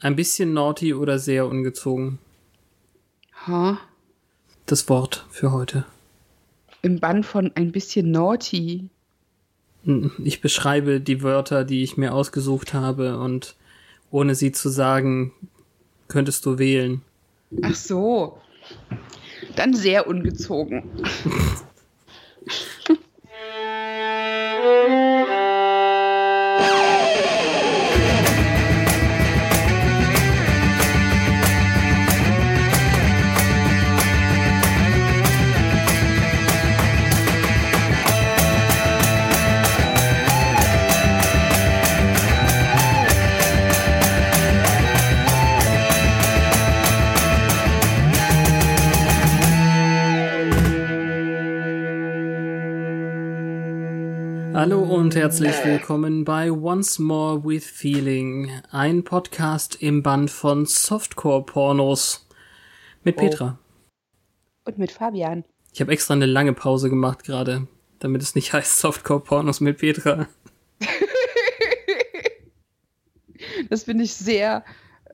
Ein bisschen naughty oder sehr ungezogen. Ha? Das Wort für heute. Im Bann von ein bisschen naughty. Ich beschreibe die Wörter, die ich mir ausgesucht habe und ohne sie zu sagen, könntest du wählen. Ach so. Dann sehr ungezogen. und herzlich willkommen bei Once More with Feeling, ein Podcast im Band von Softcore-Pornos mit Oh. Petra. Und mit Fabian. Ich habe extra eine lange Pause gemacht gerade, damit es nicht heißt Softcore-Pornos mit Petra. Das finde ich sehr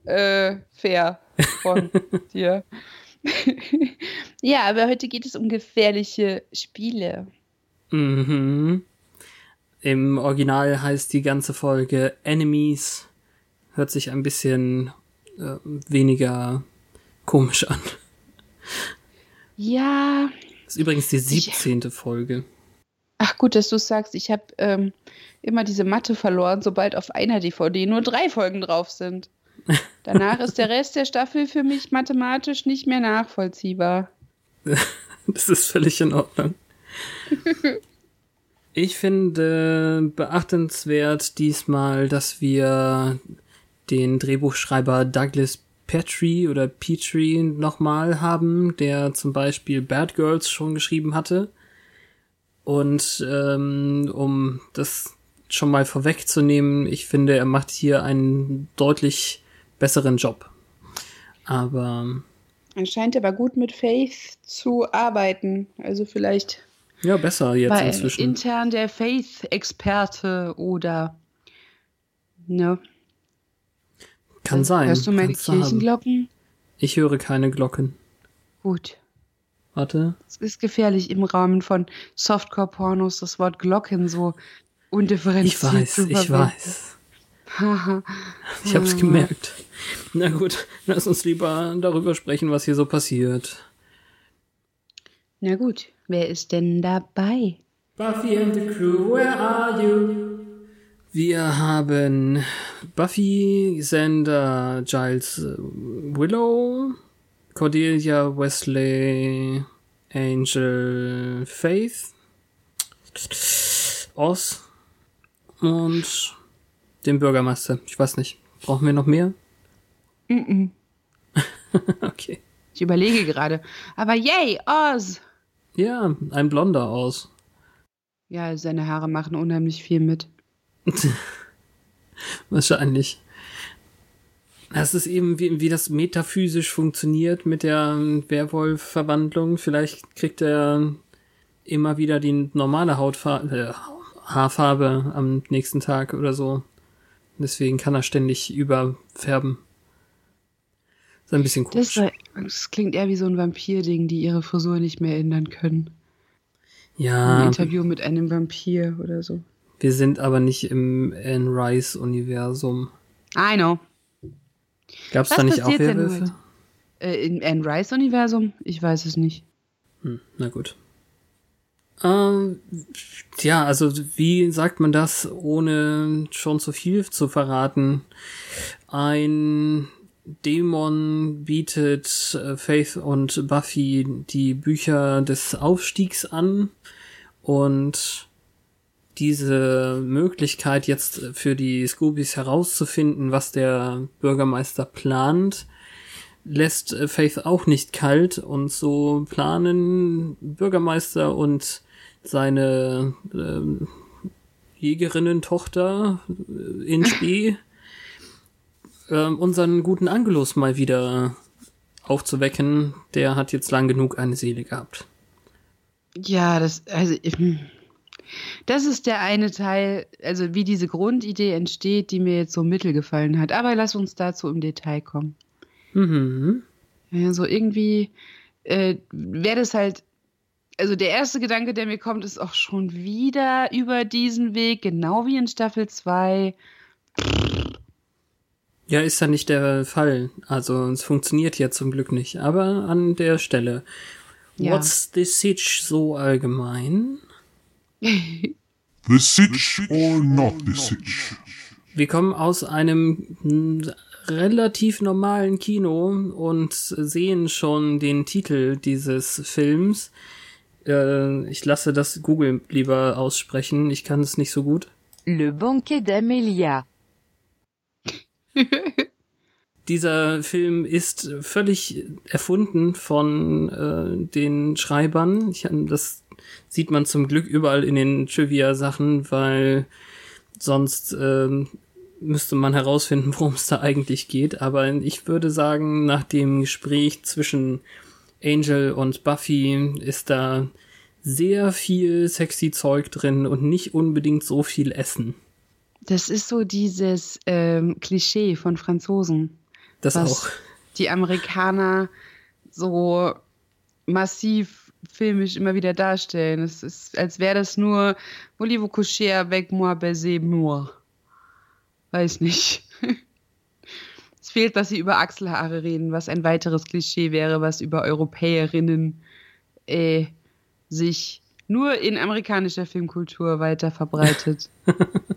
äh, fair von dir. ja, aber heute geht es um gefährliche Spiele. Mhm. Im Original heißt die ganze Folge Enemies. Hört sich ein bisschen äh, weniger komisch an. Ja, Das ist übrigens die 17. Folge. ach gut, dass du es sagst. Ich habe ähm, immer diese Mathe verloren, sobald auf einer DVD nur drei Folgen drauf sind. Danach ist der Rest der Staffel für mich mathematisch nicht mehr nachvollziehbar. Das ist völlig in Ordnung. Ich finde beachtenswert diesmal, dass wir den Drehbuchschreiber Douglas Petrie oder Petrie nochmal haben, der zum Beispiel Bad Girls schon geschrieben hatte. Und ähm, um das schon mal vorwegzunehmen, ich finde, er macht hier einen deutlich besseren Job. Aber Er scheint aber gut mit Faith zu arbeiten. Also vielleicht ja, besser jetzt er inzwischen. intern der Faith-Experte oder ne? Kann sein. Hörst du meine du haben. Kirchenglocken? Ich höre keine Glocken. Gut. Warte. Es ist gefährlich im Rahmen von Softcore-Pornos das Wort Glocken so undifferenziert Ich weiß, ich weiß. Ich hab's gemerkt. Na gut, lass uns lieber darüber sprechen, was hier so passiert. Na gut, wer ist denn dabei? Buffy and the crew, where are you? Wir haben Buffy, Xander, Giles, Willow, Cordelia, Wesley, Angel, Faith, Oz und den Bürgermeister. Ich weiß nicht. Brauchen wir noch mehr? Mm-mm. Okay. Ich überlege gerade. Aber yay, Oz! Ja, ein blonder aus. Ja, seine Haare machen unheimlich viel mit. Wahrscheinlich. Das ist eben, wie, wie das metaphysisch funktioniert mit der Werwolf-Verwandlung. Vielleicht kriegt er immer wieder die normale Hautfarbe, äh, Haarfarbe am nächsten Tag oder so. Deswegen kann er ständig überfärben. Ist ein bisschen Das, komisch. war- das klingt eher wie so ein Vampir-Ding, die ihre Frisur nicht mehr ändern können. Ein Ja, Interview mit einem Vampir oder so. wir sind aber nicht im Anne Rice-Universum. I know. Gab's Was da nicht auch Werwölfe? Äh, Im Anne Rice-Universum? Ich weiß es nicht. Hm, na gut. Ähm, tja, also wie sagt man das, ohne schon zu viel zu verraten? Ein Dämon bietet äh, Faith und Buffy die Bücher des Aufstiegs an und diese Möglichkeit jetzt für die Scoobies herauszufinden, was der Bürgermeister plant, lässt äh, Faith auch nicht kalt und so planen Bürgermeister und seine ähm, Jägerinnen-Tochter äh, in Spee ähm, unseren guten Angelus mal wieder aufzuwecken. Der hat jetzt lang genug eine Seele gehabt. Ja, das, also, hm. Das ist der eine Teil, also wie diese Grundidee entsteht, die mir jetzt so mittel gefallen hat. Aber lass uns dazu im Detail kommen. Mhm. Ja, so irgendwie äh, wäre das halt, also der erste Gedanke, der mir kommt, ist auch schon wieder über diesen Weg, genau wie in Staffel 2. Ja, ist ja nicht der Fall. Also es funktioniert ja zum Glück nicht. Aber an der Stelle. Ja. What's the Sitch so allgemein? The Sitch or not the Sitch? Wir kommen aus einem relativ normalen Kino und sehen schon den Titel dieses Films. Äh, ich lasse das Google lieber aussprechen. Ich kann es nicht so gut. Le banquet d'Amélia. Dieser Film ist völlig erfunden von äh, den Schreibern. Ich, das sieht man zum Glück überall in den Trivia-Sachen, weil sonst ähm, müsste man herausfinden, worum es da eigentlich geht. Aber ich würde sagen, nach dem Gespräch zwischen Angel und Buffy ist da sehr viel sexy Zeug drin und nicht unbedingt so viel Essen. Das ist so dieses ähm, Klischee von Franzosen, Das was auch. die Amerikaner so massiv filmisch immer wieder darstellen. Es ist, als wäre das nur Voulez-vous coucher avec moi, baiser moi. Weiß nicht. es fehlt, dass sie über Achselhaare reden, was ein weiteres Klischee wäre, was über Europäerinnen äh, sich nur in amerikanischer Filmkultur weiter verbreitet.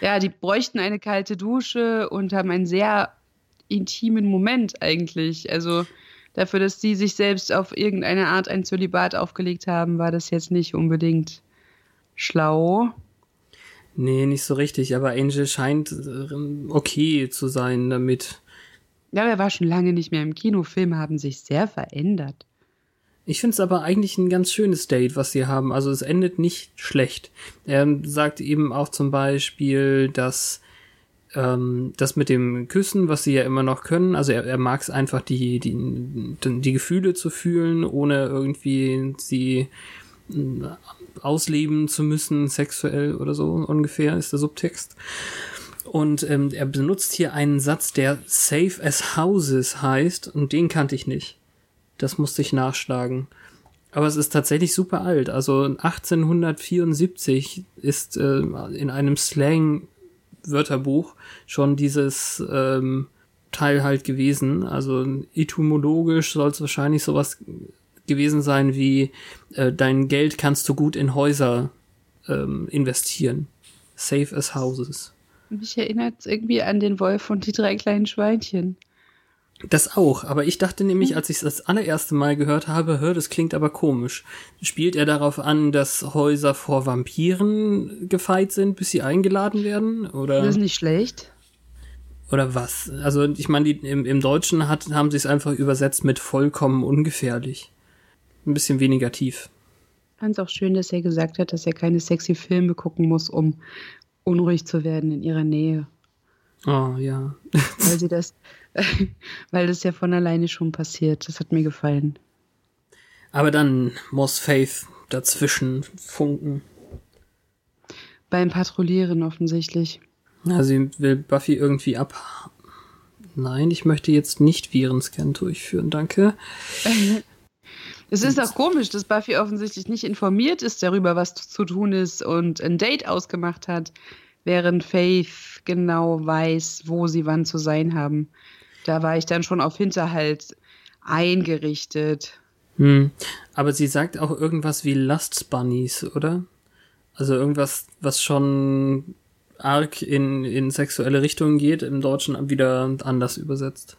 ja, die bräuchten eine kalte Dusche und haben einen sehr intimen Moment eigentlich. Also dafür, dass sie sich selbst auf irgendeine Art ein Zölibat aufgelegt haben, war das jetzt nicht unbedingt schlau. Nee, nicht so richtig, aber Angel scheint äh, okay zu sein damit. Ja, er war schon lange nicht mehr im Kino. Filme haben sich sehr verändert. Ich finde es aber eigentlich ein ganz schönes Date, was sie haben. Also es endet nicht schlecht. Er sagt eben auch zum Beispiel, dass ähm, das mit dem Küssen, was sie ja immer noch können, also er, er mag es einfach, die, die, die Gefühle zu fühlen, ohne irgendwie sie äh, ausleben zu müssen, sexuell oder so ungefähr, ist der Subtext. Und ähm, er benutzt hier einen Satz, der safe as houses heißt, und den kannte ich nicht. Das musste ich nachschlagen. Aber es ist tatsächlich super alt. Also 1874 ist äh, in einem Slang-Wörterbuch schon dieses ähm, Teil halt gewesen. Also etymologisch soll es wahrscheinlich sowas gewesen sein wie äh, dein Geld kannst du gut in Häuser ähm, investieren. Safe as houses. Mich erinnert es irgendwie an den Wolf und die drei kleinen Schweinchen. Das auch, aber ich dachte nämlich, als ich es das allererste Mal gehört habe, hör, das klingt aber komisch. Spielt er darauf an, dass Häuser vor Vampiren gefeit sind, bis sie eingeladen werden? Oder, Das ist nicht schlecht. oder was? Also, ich meine, im, im Deutschen hat, haben sie es einfach übersetzt mit vollkommen ungefährlich. Ein bisschen weniger tief. Ich fand es auch schön, dass er gesagt hat, dass er keine sexy Filme gucken muss, um unruhig zu werden in ihrer Nähe. Oh, ja. Weil sie das, weil das ja von alleine schon passiert. Das hat mir gefallen. Aber dann muss Faith dazwischen funken. Beim Patrouillieren offensichtlich. Ja, sie will Buffy irgendwie ab. Nein, ich möchte jetzt nicht Virenscan durchführen, danke. Es ist auch komisch, dass Buffy offensichtlich nicht informiert ist darüber, was zu tun ist und ein Date ausgemacht hat, während Faith genau weiß, wo sie wann zu sein haben. Da war ich dann schon auf Hinterhalt eingerichtet. Hm. Aber sie sagt auch irgendwas wie Lust Bunnies, oder? Also irgendwas, was schon arg in, in sexuelle Richtungen geht, im Deutschen wieder anders übersetzt.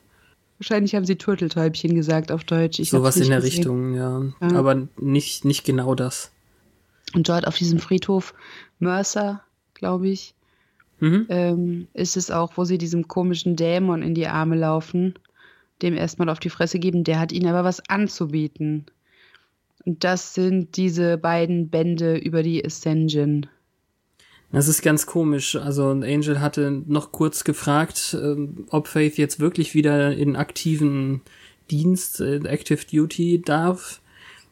Wahrscheinlich haben sie Turteltäubchen gesagt auf Deutsch. Ich Sowas in der gesehen. Richtung, ja. Ja. Aber nicht, nicht genau das. Und dort auf diesem Friedhof Mercer, glaube ich, Mhm. ähm, ist es auch, wo sie diesem komischen Dämon in die Arme laufen, dem erstmal auf die Fresse geben, der hat ihnen aber was anzubieten. Und das sind diese beiden Bände über die Ascension. Das ist ganz komisch. Also Angel hatte noch kurz gefragt, ähm, ob Faith jetzt wirklich wieder in aktiven Dienst, äh, Active Duty darf.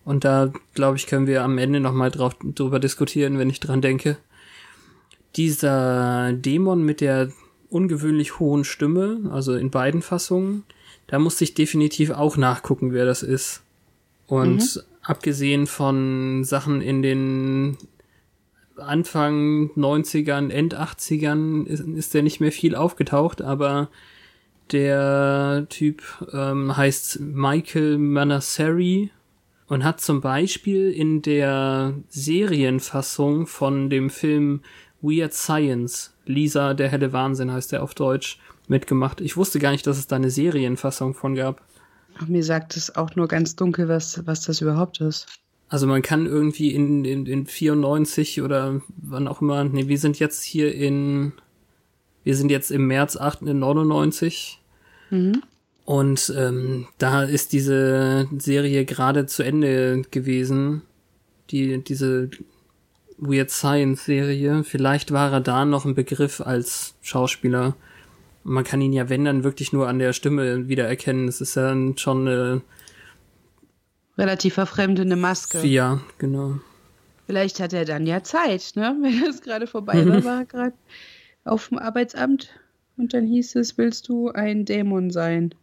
Und da, glaube ich, können wir am Ende nochmal drauf, drüber diskutieren, wenn ich dran denke. Dieser Dämon mit der ungewöhnlich hohen Stimme, also in beiden Fassungen, da musste ich definitiv auch nachgucken, wer das ist. Und mhm. abgesehen von Sachen in den Anfang 90ern, End 80ern ist, ist der nicht mehr viel aufgetaucht, aber der Typ ähm, heißt Michael Manasseri und hat zum Beispiel in der Serienfassung von dem Film Weird Science, Lisa, der helle Wahnsinn heißt der auf Deutsch, mitgemacht. Ich wusste gar nicht, dass es da eine Serienfassung von gab. Ach, mir sagt es auch nur ganz dunkel, was, was das überhaupt ist. Also man kann irgendwie in, in, in 94 oder wann auch immer, nee, wir sind jetzt hier in, wir sind jetzt im März 8, 99. Mhm. Und ähm, da ist diese Serie gerade zu Ende gewesen. Die, diese Weird Science Serie. Vielleicht war er da noch ein Begriff als Schauspieler. Man kann ihn ja, wenn dann, wirklich nur an der Stimme wiedererkennen. Es ist ja schon eine relativ verfremdende Maske. Ja, genau. Vielleicht hat er dann ja Zeit, ne? Wenn es gerade vorbei war, war er gerade auf dem Arbeitsamt und dann hieß es, willst du ein Dämon sein?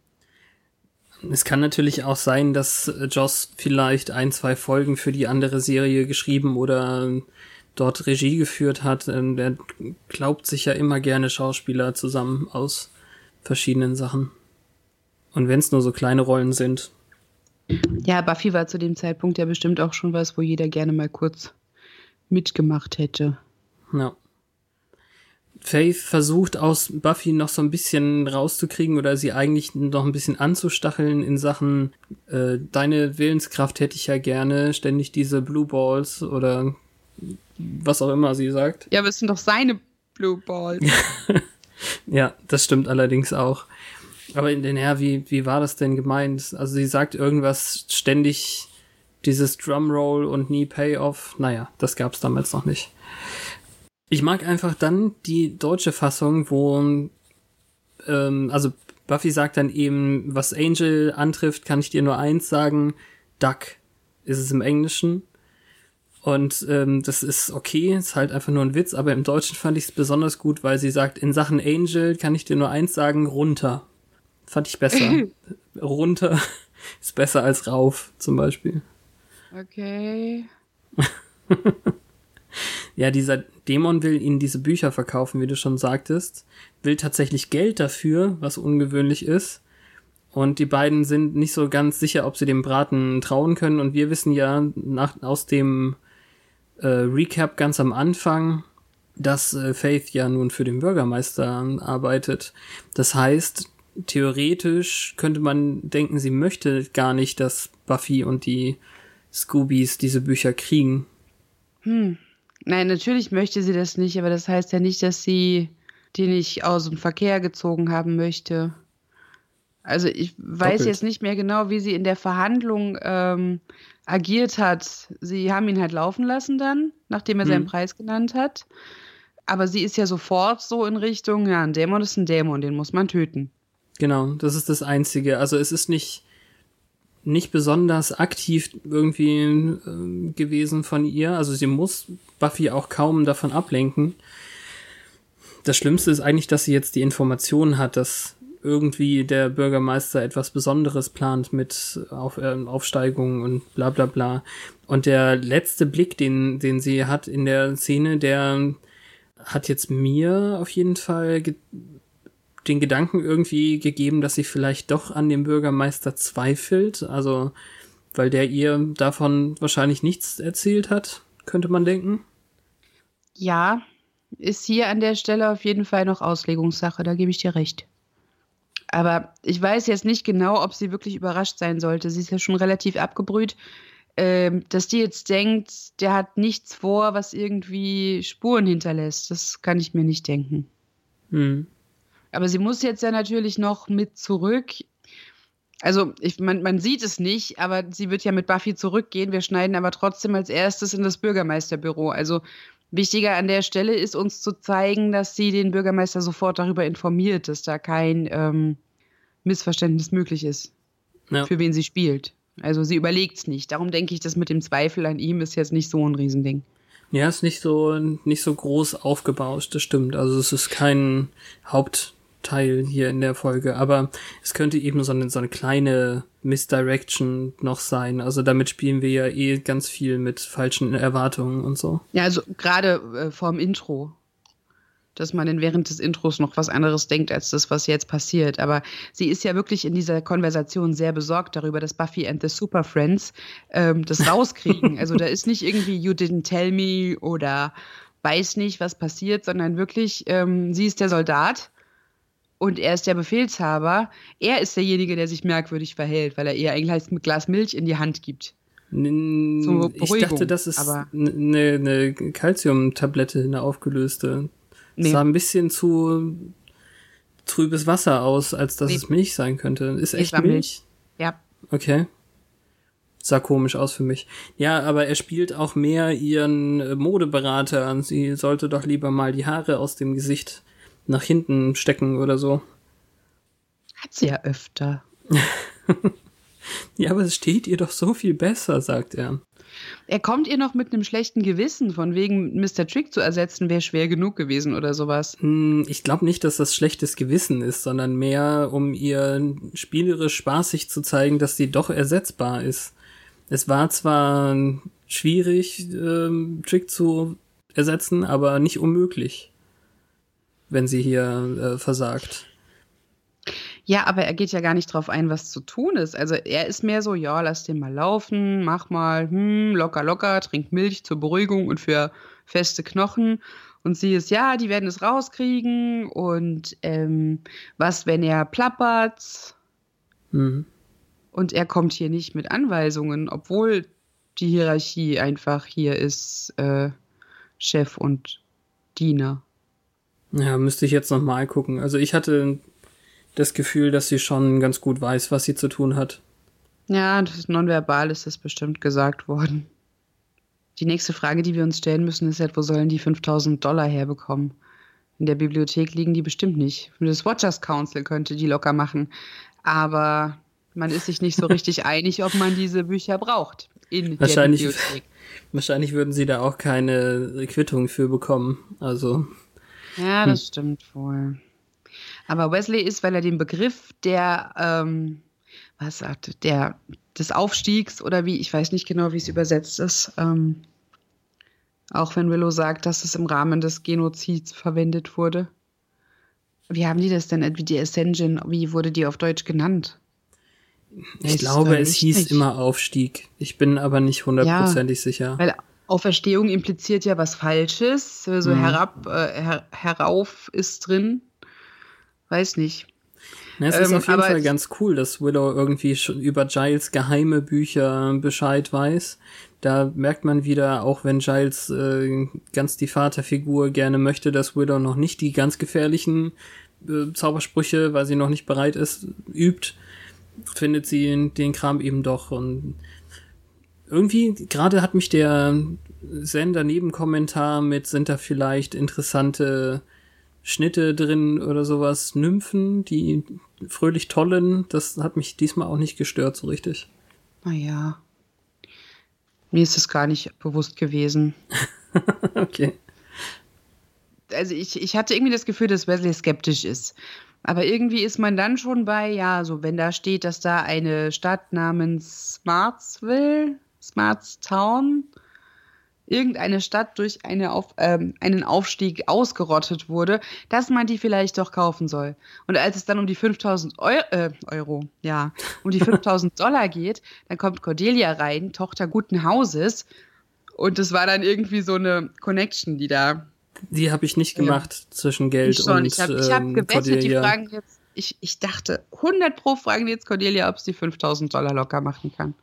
Es kann natürlich auch sein, dass Joss vielleicht ein, zwei Folgen für die andere Serie geschrieben oder dort Regie geführt hat. Ähm, der glaubt sich ja immer gerne Schauspieler zusammen aus verschiedenen Sachen. Und wenn es nur so kleine Rollen sind. Ja, Buffy war zu dem Zeitpunkt ja bestimmt auch schon was, wo jeder gerne mal kurz mitgemacht hätte. Ja. Faith versucht aus Buffy noch so ein bisschen rauszukriegen oder sie eigentlich noch ein bisschen anzustacheln in Sachen, äh, deine Willenskraft hätte ich ja gerne, ständig diese Blue Balls oder was auch immer sie sagt. Ja, aber es sind doch seine Blue Balls. ja, das stimmt allerdings auch. Aber in den Herr, wie, wie war das denn gemeint? Also sie sagt irgendwas ständig, dieses Drumroll und nie Payoff. Naja, das gab's damals noch nicht. Ich mag einfach dann die deutsche Fassung, wo, ähm, also Buffy sagt dann eben, was Angel antrifft, kann ich dir nur eins sagen, Duck ist es im Englischen. Und ähm, das ist okay, ist halt einfach nur ein Witz, aber im Deutschen fand ich es besonders gut, weil sie sagt, in Sachen Angel kann ich dir nur eins sagen, runter. Fand ich besser. runter ist besser als rauf, zum Beispiel. Okay. ja, dieser Dämon will ihnen diese Bücher verkaufen, wie du schon sagtest, will tatsächlich Geld dafür, was ungewöhnlich ist. Und die beiden sind nicht so ganz sicher, ob sie dem Braten trauen können. Und wir wissen ja nach, aus dem äh, Recap ganz am Anfang, dass äh, Faith ja nun für den Bürgermeister arbeitet. Das heißt, theoretisch könnte man denken, sie möchte gar nicht, dass Buffy und die Scoobies diese Bücher kriegen. Hm. Nein, natürlich möchte sie das nicht, aber das heißt ja nicht, dass sie die nicht aus dem Verkehr gezogen haben möchte. Also ich weiß Doppelt. jetzt nicht mehr genau, wie sie in der Verhandlung ähm, agiert hat. Sie haben ihn halt laufen lassen dann, nachdem er hm. seinen Preis genannt hat. Aber sie ist ja sofort so in Richtung, ja, ein Dämon ist ein Dämon, den muss man töten. Genau, das ist das Einzige. Also es ist nicht, nicht besonders aktiv irgendwie äh, gewesen von ihr. Also sie muss Buffy auch kaum davon ablenken. Das Schlimmste ist eigentlich, dass sie jetzt die Information hat, dass irgendwie der Bürgermeister etwas Besonderes plant mit Auf, äh, Aufsteigungen und bla bla bla. Und der letzte Blick, den, den sie hat in der Szene, der hat jetzt mir auf jeden Fall ge den Gedanken irgendwie gegeben, dass sie vielleicht doch an dem Bürgermeister zweifelt. Also, weil der ihr davon wahrscheinlich nichts erzählt hat, könnte man denken. Ja, ist hier an der Stelle auf jeden Fall noch Auslegungssache, da gebe ich dir recht. Aber ich weiß jetzt nicht genau, ob sie wirklich überrascht sein sollte. Sie ist ja schon relativ abgebrüht. Ähm, dass die jetzt denkt, der hat nichts vor, was irgendwie Spuren hinterlässt. Das kann ich mir nicht denken. Hm. Aber sie muss jetzt ja natürlich noch mit zurück. Also ich, man, man sieht es nicht, aber sie wird ja mit Buffy zurückgehen. Wir schneiden aber trotzdem als erstes in das Bürgermeisterbüro. Also Wichtiger an der Stelle ist uns zu zeigen, dass sie den Bürgermeister sofort darüber informiert, dass da kein ähm, Missverständnis möglich ist, ja. für wen sie spielt. Also sie überlegt's nicht. Darum denke ich, das mit dem Zweifel an ihm ist jetzt nicht so ein Riesending. Ja, ist nicht so, nicht so groß aufgebauscht, das stimmt. Also es ist kein Hauptteil hier in der Folge, aber es könnte eben so eine, so eine kleine Misdirection noch sein. Also damit spielen wir ja eh ganz viel mit falschen Erwartungen und so. Ja, also gerade äh, vorm Intro dass man dann während des Intros noch was anderes denkt als das, was jetzt passiert. Aber sie ist ja wirklich in dieser Konversation sehr besorgt darüber, dass Buffy and the Super Friends ähm, das rauskriegen. also da ist nicht irgendwie You didn't tell me oder weiß nicht, was passiert, sondern wirklich, ähm, sie ist der Soldat und er ist der Befehlshaber. Er ist derjenige, der sich merkwürdig verhält, weil er ihr eigentlich ein Glas Milch in die Hand gibt. N ich dachte, das ist eine ne Calcium-Tablette, eine aufgelöste. Nee. Sah ein bisschen zu trübes Wasser aus, als dass nee. es Milch sein könnte. Ist echt Milch? Milch? Ja. Okay. Sah komisch aus für mich. Ja, aber er spielt auch mehr ihren Modeberater. Sie sollte doch lieber mal die Haare aus dem Gesicht nach hinten stecken oder so. Hat sie ja öfter. ja, aber es steht ihr doch so viel besser, sagt er. Er kommt ihr noch mit einem schlechten Gewissen, von wegen Mr. Trick zu ersetzen, wäre schwer genug gewesen oder sowas. Hm, ich glaube nicht, dass das schlechtes Gewissen ist, sondern mehr, um ihr spielerisch spaßig zu zeigen, dass sie doch ersetzbar ist. Es war zwar schwierig, ähm, Trick zu ersetzen, aber nicht unmöglich, wenn sie hier äh, versagt. Ja, aber er geht ja gar nicht drauf ein, was zu tun ist. Also er ist mehr so, ja, lass den mal laufen, mach mal, hm, locker, locker, trink Milch zur Beruhigung und für feste Knochen. Und sie ist, ja, die werden es rauskriegen. Und ähm, was, wenn er plappert? Mhm. Und er kommt hier nicht mit Anweisungen, obwohl die Hierarchie einfach hier ist äh, Chef und Diener. Ja, müsste ich jetzt noch mal gucken. Also ich hatte das Gefühl, dass sie schon ganz gut weiß, was sie zu tun hat. Ja, das ist nonverbal ist das bestimmt gesagt worden. Die nächste Frage, die wir uns stellen müssen, ist halt, wo sollen die 5000 Dollar herbekommen? In der Bibliothek liegen die bestimmt nicht. Das Watchers Council könnte die locker machen. Aber man ist sich nicht so richtig einig, ob man diese Bücher braucht in wahrscheinlich, der Bibliothek. Wahrscheinlich würden sie da auch keine Quittung für bekommen. Also. Ja, das hm. stimmt wohl. Aber Wesley ist, weil er den Begriff der, ähm, was sagt, der, des Aufstiegs oder wie, ich weiß nicht genau, wie es übersetzt ist, ähm, auch wenn Willow sagt, dass es im Rahmen des Genozids verwendet wurde. Wie haben die das denn, wie die Ascension, wie wurde die auf Deutsch genannt? Ich glaube, es hieß nicht. immer Aufstieg. Ich bin aber nicht hundertprozentig ja, sicher. Weil Auferstehung impliziert ja was Falsches. So mhm. herab, äh, her, herauf ist drin. Weiß nicht. Na, es ähm, ist auf jeden Fall ganz cool, dass Willow irgendwie schon über Giles geheime Bücher Bescheid weiß. Da merkt man wieder, auch wenn Giles äh, ganz die Vaterfigur gerne möchte, dass Willow noch nicht die ganz gefährlichen äh, Zaubersprüche, weil sie noch nicht bereit ist, übt, findet sie den Kram eben doch. Und irgendwie, gerade hat mich der Sender-Nebenkommentar mit, sind da vielleicht interessante Schnitte drin oder sowas, Nymphen, die fröhlich tollen, das hat mich diesmal auch nicht gestört so richtig. Naja. Mir ist es gar nicht bewusst gewesen. okay. Also ich, ich hatte irgendwie das Gefühl, dass Wesley skeptisch ist. Aber irgendwie ist man dann schon bei, ja, so wenn da steht, dass da eine Stadt namens Smartsville, Smartstown, irgendeine Stadt durch eine auf, ähm, einen Aufstieg ausgerottet wurde, dass man die vielleicht doch kaufen soll. Und als es dann um die 5000 Euro, äh, Euro, ja, um die 5000 Dollar geht, dann kommt Cordelia rein, Tochter guten Hauses. Und es war dann irgendwie so eine Connection, die da. Die habe ich nicht gemacht ja. zwischen Geld schon. und Ich habe ich hab ähm, gewettet, Cordelia. die fragen jetzt, ich, ich dachte, 100 pro fragen jetzt Cordelia, ob sie 5000 Dollar locker machen kann.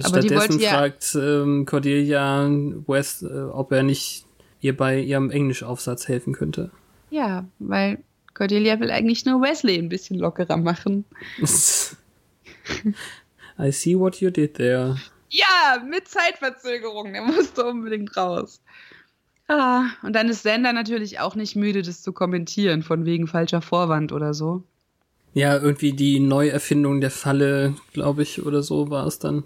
Stattdessen ja fragt ähm, Cordelia West, äh, ob er nicht ihr bei ihrem Englisch-Aufsatz helfen könnte. Ja, weil Cordelia will eigentlich nur Wesley ein bisschen lockerer machen. I see what you did there. Ja, mit Zeitverzögerung. Der musste unbedingt raus. Ah, und dann ist Sender natürlich auch nicht müde, das zu kommentieren, von wegen falscher Vorwand oder so. Ja, irgendwie die Neuerfindung der Falle, glaube ich, oder so war es dann.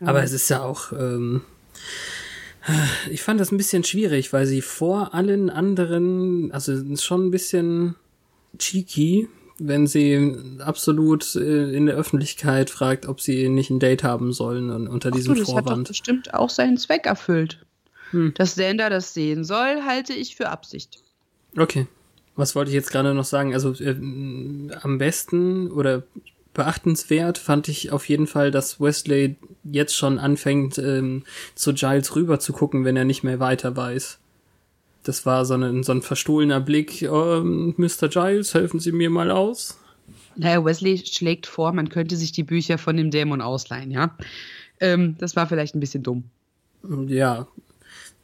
Aber es ist ja auch, ähm, ich fand das ein bisschen schwierig, weil sie vor allen anderen, also es ist schon ein bisschen cheeky, wenn sie absolut äh, in der Öffentlichkeit fragt, ob sie nicht ein Date haben sollen und unter Ach diesem so, das hat doch Vorwand. bestimmt auch seinen Zweck erfüllt. Hm. Dass Sander das sehen soll, halte ich für Absicht. Okay. Was wollte ich jetzt gerade noch sagen? Also äh, am besten oder beachtenswert fand ich auf jeden Fall, dass Wesley jetzt schon anfängt, ähm, zu Giles rüber zu gucken, wenn er nicht mehr weiter weiß. Das war so ein, so ein verstohlener Blick. Ähm, Mr. Giles, helfen Sie mir mal aus. Naja, Wesley schlägt vor, man könnte sich die Bücher von dem Dämon ausleihen, ja. Ähm, das war vielleicht ein bisschen dumm. Ja,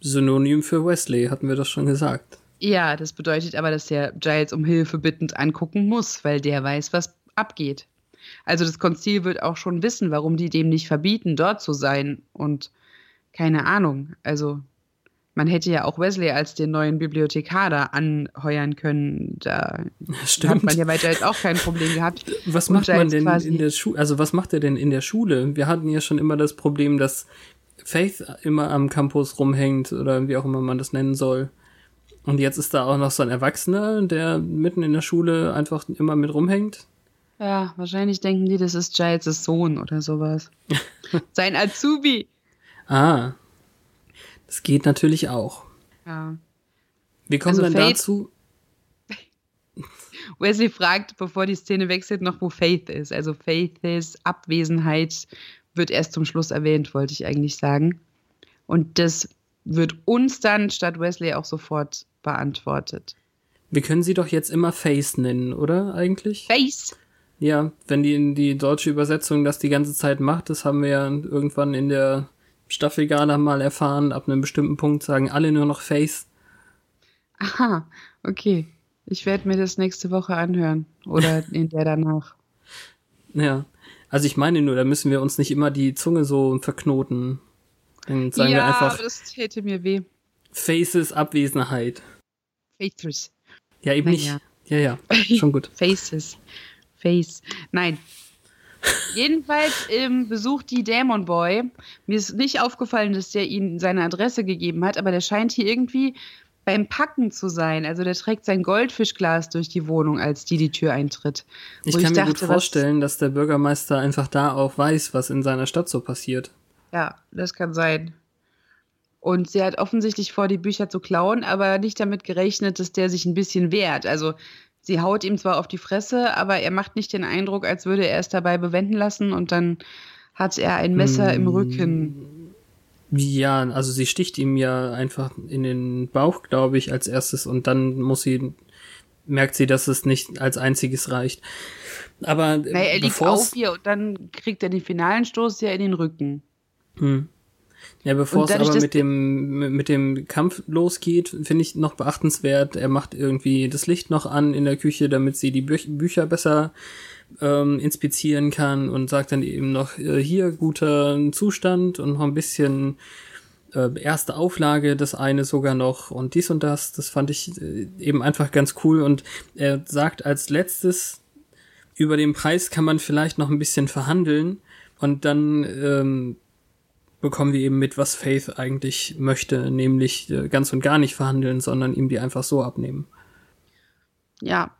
Synonym für Wesley, hatten wir das schon gesagt. Ja, das bedeutet aber, dass der Giles um Hilfe bittend angucken muss, weil der weiß, was abgeht. Also das Konzil wird auch schon wissen, warum die dem nicht verbieten, dort zu sein. Und keine Ahnung. Also man hätte ja auch Wesley als den neuen Bibliothekar da anheuern können. Da hat man ja weiter jetzt auch kein Problem gehabt. Was macht man denn in der Schule? Also was macht er denn in der Schule? Wir hatten ja schon immer das Problem, dass Faith immer am Campus rumhängt oder wie auch immer man das nennen soll. Und jetzt ist da auch noch so ein Erwachsener, der mitten in der Schule einfach immer mit rumhängt. Ja, wahrscheinlich denken die, das ist Giles' Sohn oder sowas. Sein Azubi. Ah, das geht natürlich auch. Ja. Wir kommen Also dann Faith- dazu. Wesley fragt, bevor die Szene wechselt, noch, wo Faith ist. Also Faiths Abwesenheit wird erst zum Schluss erwähnt, wollte ich eigentlich sagen. Und das wird uns dann statt Wesley auch sofort beantwortet. Wir können sie doch jetzt immer Face nennen, oder eigentlich? Face! Ja, wenn die in die deutsche Übersetzung das die ganze Zeit macht, das haben wir ja irgendwann in der Staffelgala mal erfahren, ab einem bestimmten Punkt sagen alle nur noch Face. Aha, okay. Ich werde mir das nächste Woche anhören. Oder in der danach. Ja. Also ich meine nur, da müssen wir uns nicht immer die Zunge so verknoten. Dann sagen ja, wir einfach das täte mir weh. Faces Abwesenheit. Faces. Ja, eben Na nicht. ja. Ja, ja, schon gut. Faces. Face. Nein. Jedenfalls ähm, besucht die Dämon Boy. Mir ist nicht aufgefallen, dass der ihnen seine Adresse gegeben hat, aber der scheint hier irgendwie beim Packen zu sein. Also der trägt sein Goldfischglas durch die Wohnung, als die die Tür eintritt. Ich kann mir dachte, gut vorstellen, dass der Bürgermeister einfach da auch weiß, was in seiner Stadt so passiert. Ja, das kann sein. Und sie hat offensichtlich vor, die Bücher zu klauen, aber nicht damit gerechnet, dass der sich ein bisschen wehrt. Also sie haut ihm zwar auf die Fresse, aber er macht nicht den Eindruck, als würde er es dabei bewenden lassen und dann hat er ein Messer im Rücken. Ja, also sie sticht ihm ja einfach in den Bauch, glaube ich, als erstes und dann muss sie, merkt sie, dass es nicht als einziges reicht. Aber Naja, er liegt auf ihr und dann kriegt er den finalen Stoß ja in den Rücken. Hm. Ja, bevor es aber mit dem, mit dem Kampf losgeht, finde ich noch beachtenswert. Er macht irgendwie das Licht noch an in der Küche, damit sie die Bü Bücher besser ähm, inspizieren kann und sagt dann eben noch, äh, hier guter Zustand und noch ein bisschen äh, erste Auflage, das eine sogar noch und dies und das. Das fand ich äh, eben einfach ganz cool und er sagt als letztes, über den Preis kann man vielleicht noch ein bisschen verhandeln und dann ähm, bekommen wir eben mit, was Faith eigentlich möchte, nämlich äh, ganz und gar nicht verhandeln, sondern ihm die einfach so abnehmen. Ja.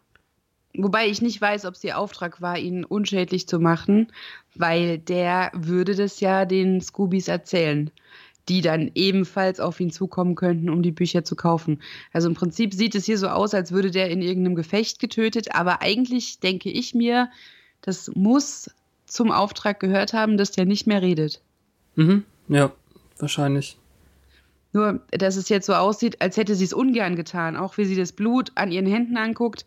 Wobei ich nicht weiß, ob es ihr Auftrag war, ihn unschädlich zu machen, weil der würde das ja den Scoobies erzählen, die dann ebenfalls auf ihn zukommen könnten, um die Bücher zu kaufen. Also im Prinzip sieht es hier so aus, als würde der in irgendeinem Gefecht getötet, aber eigentlich denke ich mir, das muss zum Auftrag gehört haben, dass der nicht mehr redet. Mhm, ja, wahrscheinlich. Nur, dass es jetzt so aussieht, als hätte sie es ungern getan, auch wie sie das Blut an ihren Händen anguckt.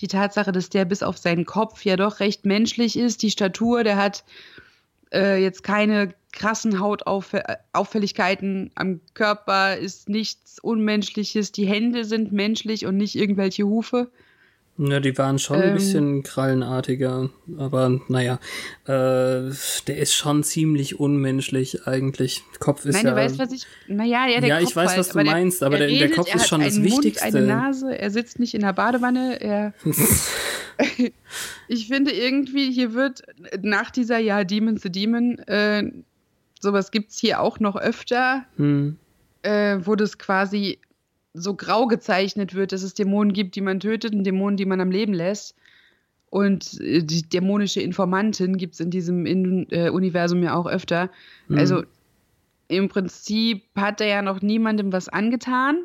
Die Tatsache, dass der bis auf seinen Kopf ja doch recht menschlich ist, die Statur, der hat äh, jetzt keine krassen Hautauffälligkeiten am Körper, ist nichts Unmenschliches, die Hände sind menschlich und nicht irgendwelche Hufe. Ja, die waren schon ein Ähm. bisschen krallenartiger, aber naja, äh, der ist schon ziemlich unmenschlich eigentlich. Kopf ist Nein, ja. du weißt, was ich. Naja, ja, der Ja, ich Kopf weiß, halt, was du aber der- meinst, aber er der- der redet, Kopf er ist hat schon das einen Mund, Wichtigste. eine Nase, er sitzt nicht in der Badewanne, er. ich finde irgendwie, hier wird nach dieser Ja, Demon to Demon, äh, sowas gibt es hier auch noch öfter, hm, äh, wo das quasi so grau gezeichnet wird, dass es Dämonen gibt, die man tötet und Dämonen, die man am Leben lässt. Und äh, die dämonische Informantin gibt es in diesem in, äh, Universum ja auch öfter. hm. Also im Prinzip hat er ja noch niemandem was angetan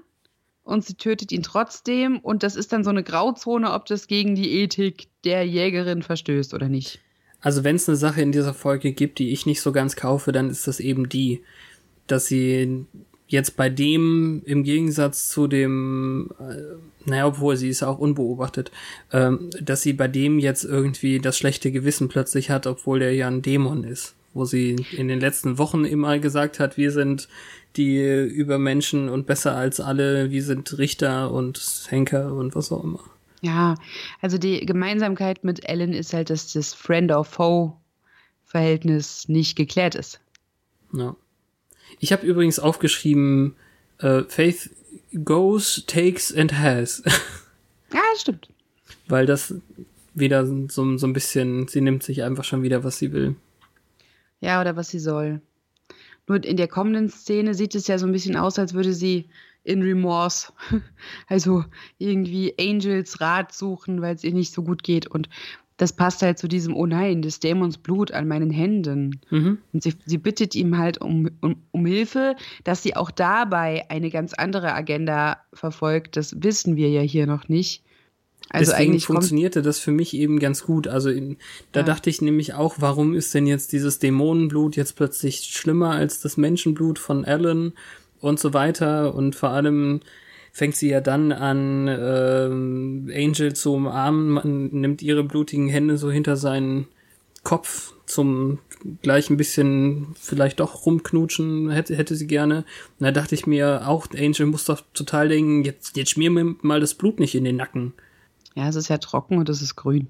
und sie tötet ihn trotzdem. Und das ist dann so eine Grauzone, ob das gegen die Ethik der Jägerin verstößt oder nicht. Also wenn es eine Sache in dieser Folge gibt, die ich nicht so ganz kaufe, dann ist das eben die, dass sie jetzt bei dem im Gegensatz zu dem, äh, naja, obwohl sie ist auch unbeobachtet, ähm, dass sie bei dem jetzt irgendwie das schlechte Gewissen plötzlich hat, obwohl der ja ein Dämon ist. Wo sie in den letzten Wochen immer gesagt hat, wir sind die Übermenschen und besser als alle, wir sind Richter und Henker und was auch immer. Ja, also die Gemeinsamkeit mit Ellen ist halt, dass das Friend-or-Foe-Verhältnis nicht geklärt ist. Ja. Ich habe übrigens aufgeschrieben, äh, Faith goes, takes and has. Ja, das stimmt. Weil das wieder so, so ein bisschen, sie nimmt sich einfach schon wieder, was sie will. Ja, oder was sie soll. Nur in der kommenden Szene sieht es ja so ein bisschen aus, als würde sie in Remorse, also irgendwie Angels Rat suchen, weil es ihr nicht so gut geht. Und das passt halt zu diesem, oh nein, des Dämons Blut an meinen Händen. Mhm. Und sie, sie bittet ihm halt um, um, um Hilfe, dass sie auch dabei eine ganz andere Agenda verfolgt. Das wissen wir ja hier noch nicht. Also Deswegen eigentlich funktionierte das für mich eben ganz gut. Also in, da Ja. dachte ich nämlich auch, warum ist denn jetzt dieses Dämonenblut jetzt plötzlich schlimmer als das Menschenblut von Alan und so weiter. Und vor allem fängt sie ja dann an, ähm, Angel zu umarmen, man nimmt ihre blutigen Hände so hinter seinen Kopf zum gleich ein bisschen vielleicht doch rumknutschen, hätte, hätte sie gerne. Und da dachte ich mir auch, Angel muss doch total denken, jetzt, jetzt schmier mir mal das Blut nicht in den Nacken. ja, es ist ja trocken und es ist grün.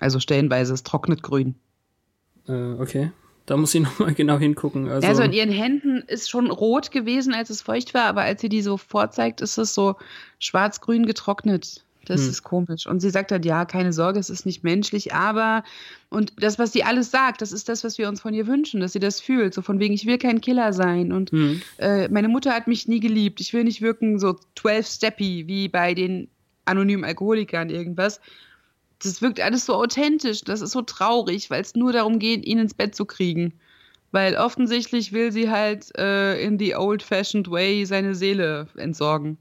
Also stellenweise, es trocknet grün. Äh, okay. Da muss ich nochmal genau hingucken. Also, Also in ihren Händen ist schon rot gewesen, als es feucht war, aber als sie die so vorzeigt, ist es so schwarz-grün getrocknet. Das Hm. ist komisch. Und sie sagt halt, ja, keine Sorge, es ist nicht menschlich, aber, und das, was sie alles sagt, das ist das, was wir uns von ihr wünschen, dass sie das fühlt. So von wegen, ich will kein Killer sein und hm, äh, meine Mutter hat mich nie geliebt. Ich will nicht wirken so 12-steppy wie bei den anonymen Alkoholikern irgendwas. Das wirkt alles so authentisch. Das ist so traurig, weil es nur darum geht, ihn ins Bett zu kriegen. Weil offensichtlich will sie halt äh, in the old-fashioned way seine Seele entsorgen.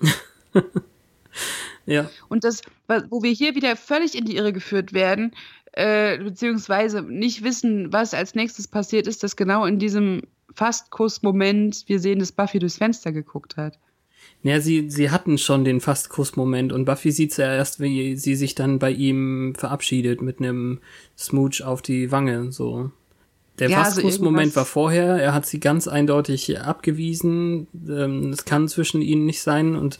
ja, Und das, wo wir hier wieder völlig in die Irre geführt werden, äh, beziehungsweise nicht wissen, was als nächstes passiert, ist, dass genau in diesem Fastkuss-Moment wir sehen, dass Buffy durchs Fenster geguckt hat. Ja sie, sie hatten schon den Fastkuss-Moment und Buffy sieht's ja erst, wie sie sich dann bei ihm verabschiedet mit einem Smooch auf die Wange, so. Der Ja, also Fastkuss-Moment irgendwas- war vorher, er hat sie ganz eindeutig abgewiesen, ähm, es kann zwischen ihnen nicht sein und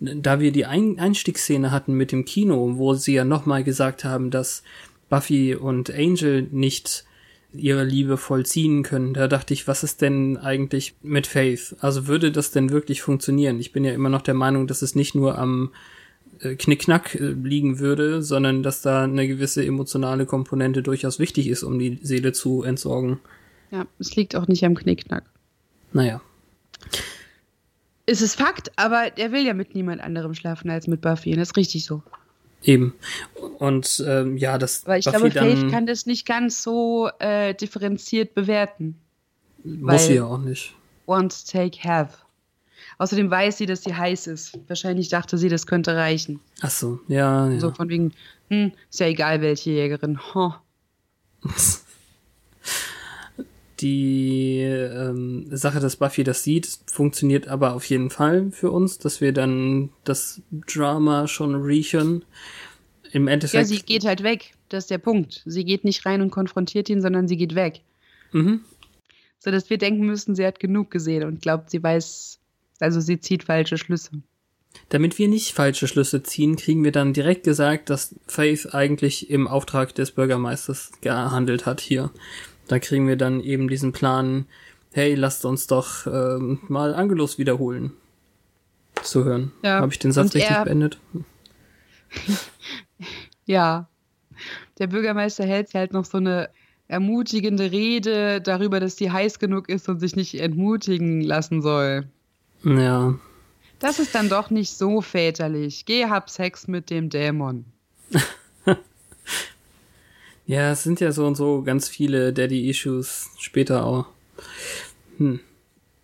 da wir die Ein Einstiegsszene hatten mit dem Kino, wo sie ja nochmal gesagt haben, dass Buffy und Angel nicht ihre Liebe vollziehen können. Da dachte ich, was ist denn eigentlich mit Faith? Also würde das denn wirklich funktionieren? Ich bin ja immer noch der Meinung, dass es nicht nur am äh, Knickknack äh, liegen würde, sondern dass da eine gewisse emotionale Komponente durchaus wichtig ist, um die Seele zu entsorgen. Ja, es liegt auch nicht am Knickknack. Naja. Es ist Fakt, aber er will ja mit niemand anderem schlafen als mit Buffy. Und das ist richtig so. Eben. Und ähm, ja, das Weil ich Buffy glaube, Faith kann das nicht ganz so äh, differenziert bewerten. muss sie ja auch nicht. Want, take, have. Außerdem weiß sie, dass sie heiß ist. Wahrscheinlich dachte sie, das könnte reichen. Ach so, ja, ja. So von wegen, hm, ist ja egal, welche Jägerin. Huh. Die ähm, Sache, dass Buffy das sieht, funktioniert aber auf jeden Fall für uns, dass wir dann das Drama schon riechen. Im Ja, Endeffekt. sie geht halt weg. Das ist der Punkt. Sie geht nicht rein und konfrontiert ihn, sondern sie geht weg. mhm. So dass wir denken müssen, sie hat genug gesehen und glaubt, sie weiß, also sie zieht falsche Schlüsse. Damit wir nicht falsche Schlüsse ziehen, kriegen wir dann direkt gesagt, dass Faith eigentlich im Auftrag des Bürgermeisters gehandelt hat hier. Da kriegen wir dann eben diesen Plan, hey, lasst uns doch ähm, mal Angelus wiederholen. Zu hören. Ja, Habe ich den Satz und richtig beendet? Ja. Der Bürgermeister hält halt noch so eine ermutigende Rede darüber, dass die heiß genug ist und sich nicht entmutigen lassen soll. Ja. Das ist dann doch nicht so väterlich. Geh, hab Sex mit dem Dämon. Ja, es sind ja so und so ganz viele Daddy-Issues später auch. Hm.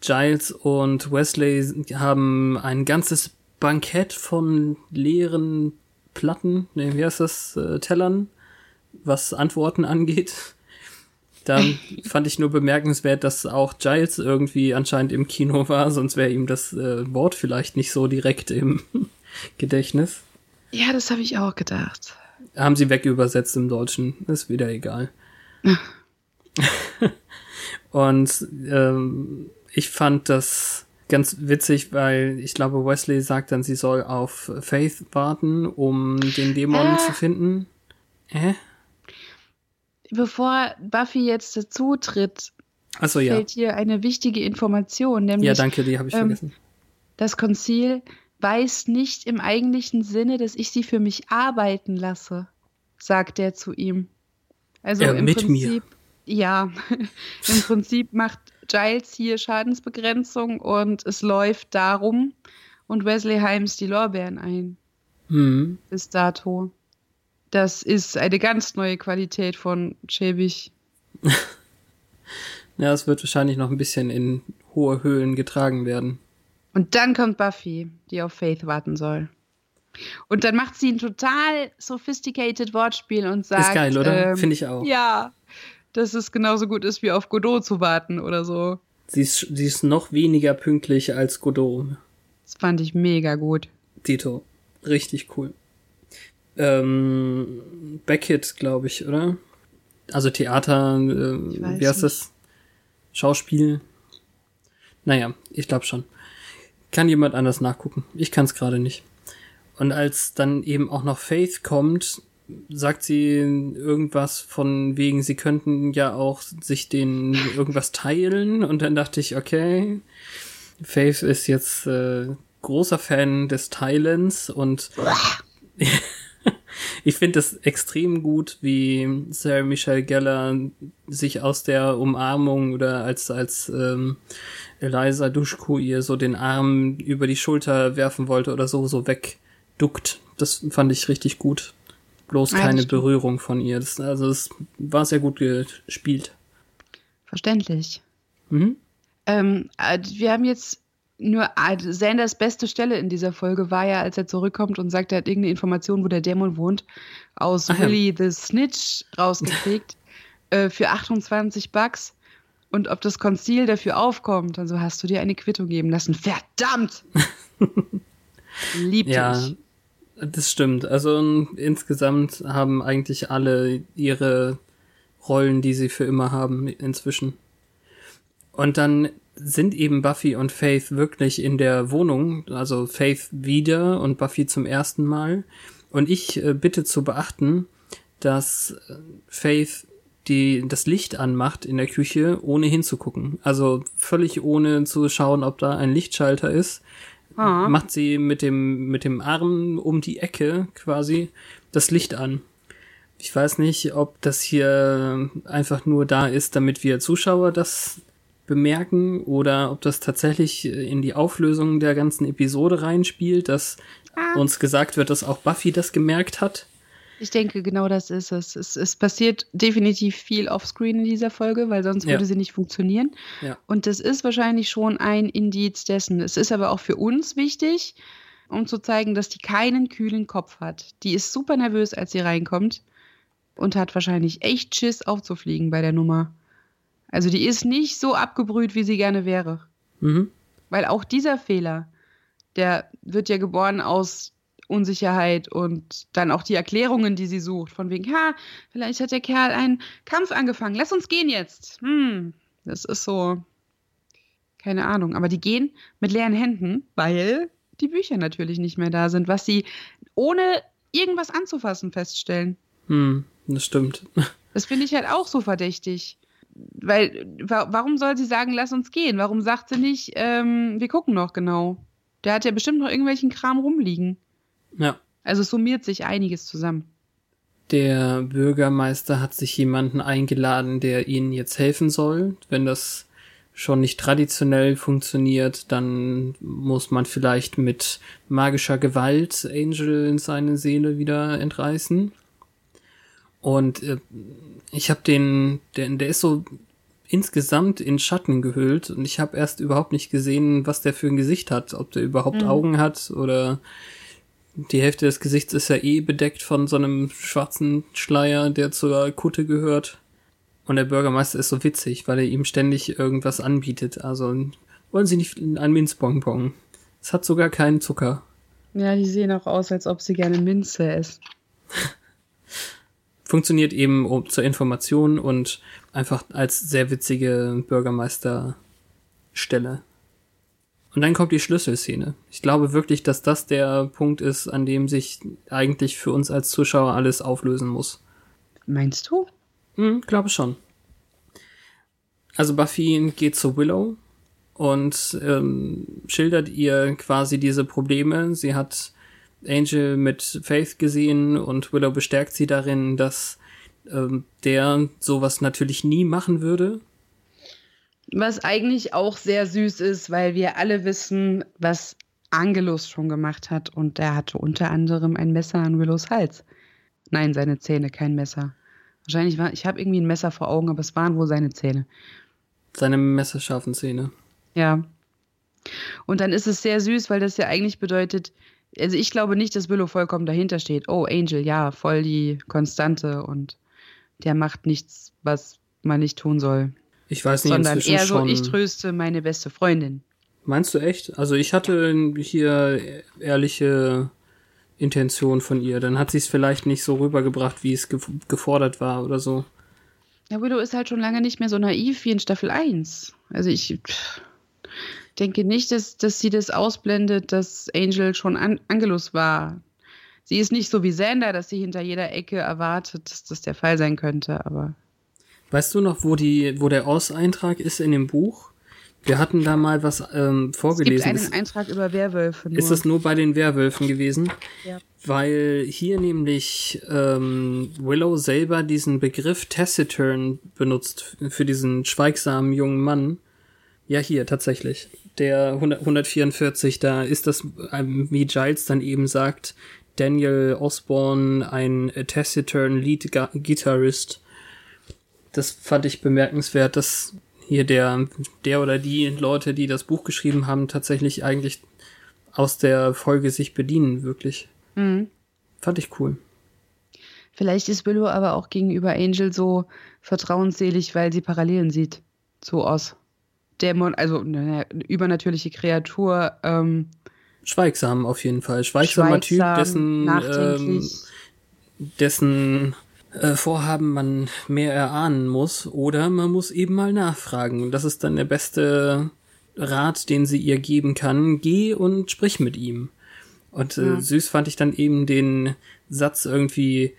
Giles und Wesley haben ein ganzes Bankett von leeren Platten, ne, wie heißt das, äh, Tellern, was Antworten angeht. Da fand ich nur bemerkenswert, dass auch Giles irgendwie anscheinend im Kino war, sonst wäre ihm das äh, Wort vielleicht nicht so direkt im Gedächtnis. Ja, das habe ich auch gedacht. Haben sie wegübersetzt im Deutschen. Ist wieder egal. Und ähm, ich fand das ganz witzig, weil ich glaube, Wesley sagt dann, sie soll auf Faith warten, um den Dämon Ah. zu finden. Äh? Bevor Buffy jetzt dazu tritt, ja. fällt hier eine wichtige Information, nämlich Ja, danke, die habe ich ähm, vergessen. das Konzil weiß nicht im eigentlichen Sinne, dass ich sie für mich arbeiten lasse, sagt er zu ihm. Also Ja, im mit mir. Prinzip, ja, im Prinzip macht Giles hier Schadensbegrenzung und es läuft darum und Wesley heimst die Lorbeeren ein Hm. bis dato. Das ist eine ganz neue Qualität von Schäbig. Ja, es wird wahrscheinlich noch ein bisschen in hohe Höhen getragen werden. Und dann kommt Buffy, die auf Faith warten soll. Und dann macht sie ein total sophisticated Wortspiel und sagt. ist geil, oder? ähm, Finde ich auch. Ja, dass es genauso gut ist, wie auf Godot zu warten oder so. Sie ist, sie ist noch weniger pünktlich als Godot. Das fand ich mega gut. Dito. Richtig cool. Ähm, Beckett, glaube ich, oder? Also Theater, äh, wie heißt nicht. das? Schauspiel. Naja, ich glaube schon. Kann jemand anders nachgucken. Ich kann es gerade nicht. Und als dann eben auch noch Faith kommt, sagt sie irgendwas von wegen, sie könnten ja auch sich den irgendwas teilen. Und dann dachte ich, okay, Faith ist jetzt äh, großer Fan des Teilens und ich finde es extrem gut, wie Sarah Michelle Geller sich aus der Umarmung oder als als ähm, Eliza Duschko ihr so den Arm über die Schulter werfen wollte oder so so wegduckt. Das fand ich richtig gut. Bloß Ja, keine stimmt. Berührung von ihr. Das, also es war sehr gut gespielt. Verständlich. Mhm. Ähm, äh, wir haben jetzt nur Sanders beste Stelle in dieser Folge war ja, als er zurückkommt und sagt, er hat irgendeine Information, wo der Dämon wohnt, aus Ach. Willy the Snitch rausgekriegt äh, für 28 Bucks. Und ob das Konzil dafür aufkommt, also hast du dir eine Quittung geben lassen. Verdammt! Liebte Ja, ich. das stimmt. Also n- insgesamt haben eigentlich alle ihre Rollen, die sie für immer haben, inzwischen. Und dann sind eben Buffy und Faith wirklich in der Wohnung, also Faith wieder und Buffy zum ersten Mal. Und ich äh, bitte zu beachten, dass äh, Faith die das Licht anmacht in der Küche, ohne hinzugucken. Also völlig ohne zu schauen, ob da ein Lichtschalter ist Ah. macht sie mit dem, mit dem Arm um die Ecke quasi das Licht an. Ich weiß nicht, ob das hier einfach nur da ist, damit wir Zuschauer das bemerken oder ob das tatsächlich in die Auflösung der ganzen Episode reinspielt, dass uns gesagt wird, dass auch Buffy das gemerkt hat. Ich denke, genau das ist es. Es, es passiert definitiv viel offscreen in dieser Folge, weil sonst Ja. würde sie nicht funktionieren. Ja. Und das ist wahrscheinlich schon ein Indiz dessen. Es ist aber auch für uns wichtig, um zu zeigen, dass die keinen kühlen Kopf hat. Die ist super nervös, als sie reinkommt und hat wahrscheinlich echt Schiss aufzufliegen bei der Nummer. Also die ist nicht so abgebrüht, wie sie gerne wäre. Mhm. Weil auch dieser Fehler, der wird ja geboren aus Unsicherheit und dann auch die Erklärungen, die sie sucht, von wegen, ha, vielleicht hat der Kerl einen Kampf angefangen, lass uns gehen jetzt. Hm, das ist so, keine Ahnung, aber die gehen mit leeren Händen, weil die Bücher natürlich nicht mehr da sind, was sie ohne irgendwas anzufassen feststellen. Hm, das stimmt. Das finde ich halt auch so verdächtig. Weil, wa warum soll sie sagen, lass uns gehen? Warum sagt sie nicht, ähm, wir gucken noch genau? Der hat ja bestimmt noch irgendwelchen Kram rumliegen. Ja. Also summiert sich einiges zusammen. Der Bürgermeister hat sich jemanden eingeladen, der ihnen jetzt helfen soll. Wenn das schon nicht traditionell funktioniert, dann muss man vielleicht mit magischer Gewalt Angel in seine Seele wieder entreißen. Und äh, ich habe den, der, der ist so insgesamt in Schatten gehüllt und ich habe erst überhaupt nicht gesehen, was der für ein Gesicht hat, ob der überhaupt Mhm. Augen hat oder die Hälfte des Gesichts ist ja eh bedeckt von so einem schwarzen Schleier, der zur Kutte gehört. Und der Bürgermeister ist so witzig, weil er ihm ständig irgendwas anbietet. Also wollen Sie nicht ein Minzbonbon? Es hat sogar keinen Zucker. Ja, die sehen auch aus, als ob sie gerne Minze essen. Funktioniert eben um, zur Information und einfach als sehr witzige Bürgermeisterstelle. Und dann kommt die Schlüsselszene. Ich glaube wirklich, dass das der Punkt ist, an dem sich eigentlich für uns als Zuschauer alles auflösen muss. Meinst du? Hm, glaube schon. Also Buffy geht zu Willow und ähm, schildert ihr quasi diese Probleme. Sie hat Angel mit Faith gesehen und Willow bestärkt sie darin, dass ähm, der sowas natürlich nie machen würde. Was eigentlich auch sehr süß ist, weil wir alle wissen, was Angelus schon gemacht hat. Und der hatte unter anderem ein Messer an Willows Hals. Nein, seine Zähne, kein Messer. Wahrscheinlich war, ich habe irgendwie ein Messer vor Augen, aber es waren wohl seine Zähne. Seine messerscharfen Zähne. Ja. Und dann ist es sehr süß, weil das ja eigentlich bedeutet, also ich glaube nicht, dass Willow vollkommen dahinter steht. Oh, Angel, ja, voll die Konstante und der macht nichts, was man nicht tun soll. Ich weiß nicht, Sondern eher so, ich tröste meine beste Freundin. Meinst du echt? Also ich hatte hier ehrliche Intention von ihr. Dann hat sie es vielleicht nicht so rübergebracht, wie es ge gefordert war oder so. Ja, Willow ist halt schon lange nicht mehr so naiv wie in Staffel 1. Also ich pff, denke nicht, dass, dass sie das ausblendet, dass Angel schon an Angelus war. Sie ist nicht so wie Xander, dass sie hinter jeder Ecke erwartet, dass das der Fall sein könnte, aber Weißt du noch, wo die, wo der Aus-Eintrag ist in dem Buch? Wir hatten da mal was ähm, es gibt vorgelesen. einen Ist, Eintrag über Werwölfe. Nur. ist das nur bei den Werwölfen gewesen? Ja. Weil hier nämlich ähm, Willow selber diesen Begriff taciturn benutzt für diesen schweigsamen jungen Mann. Ja, hier tatsächlich. Der 100, 144, da ist das, ähm, wie Giles dann eben sagt, Daniel Osborne, ein taciturn Lead Gu- Guitarist. Das fand ich bemerkenswert, dass hier der, der oder die Leute, die das Buch geschrieben haben, tatsächlich eigentlich aus der Folge sich bedienen, wirklich. Mhm. Fand ich cool. Vielleicht ist Willow aber auch gegenüber Angel so vertrauensselig, weil sie Parallelen sieht zu Oz. Dämon, also eine übernatürliche Kreatur, ähm, Schweigsam auf jeden Fall. Schweigsamer Typ, schweigsam, dessen, ähm, nachdenklich. dessen äh, Vorhaben man mehr erahnen muss. Oder man muss eben mal nachfragen. Und das ist dann der beste Rat, den sie ihr geben kann. Geh und sprich mit ihm. Und äh, Ja. süß fand ich dann eben den Satz irgendwie,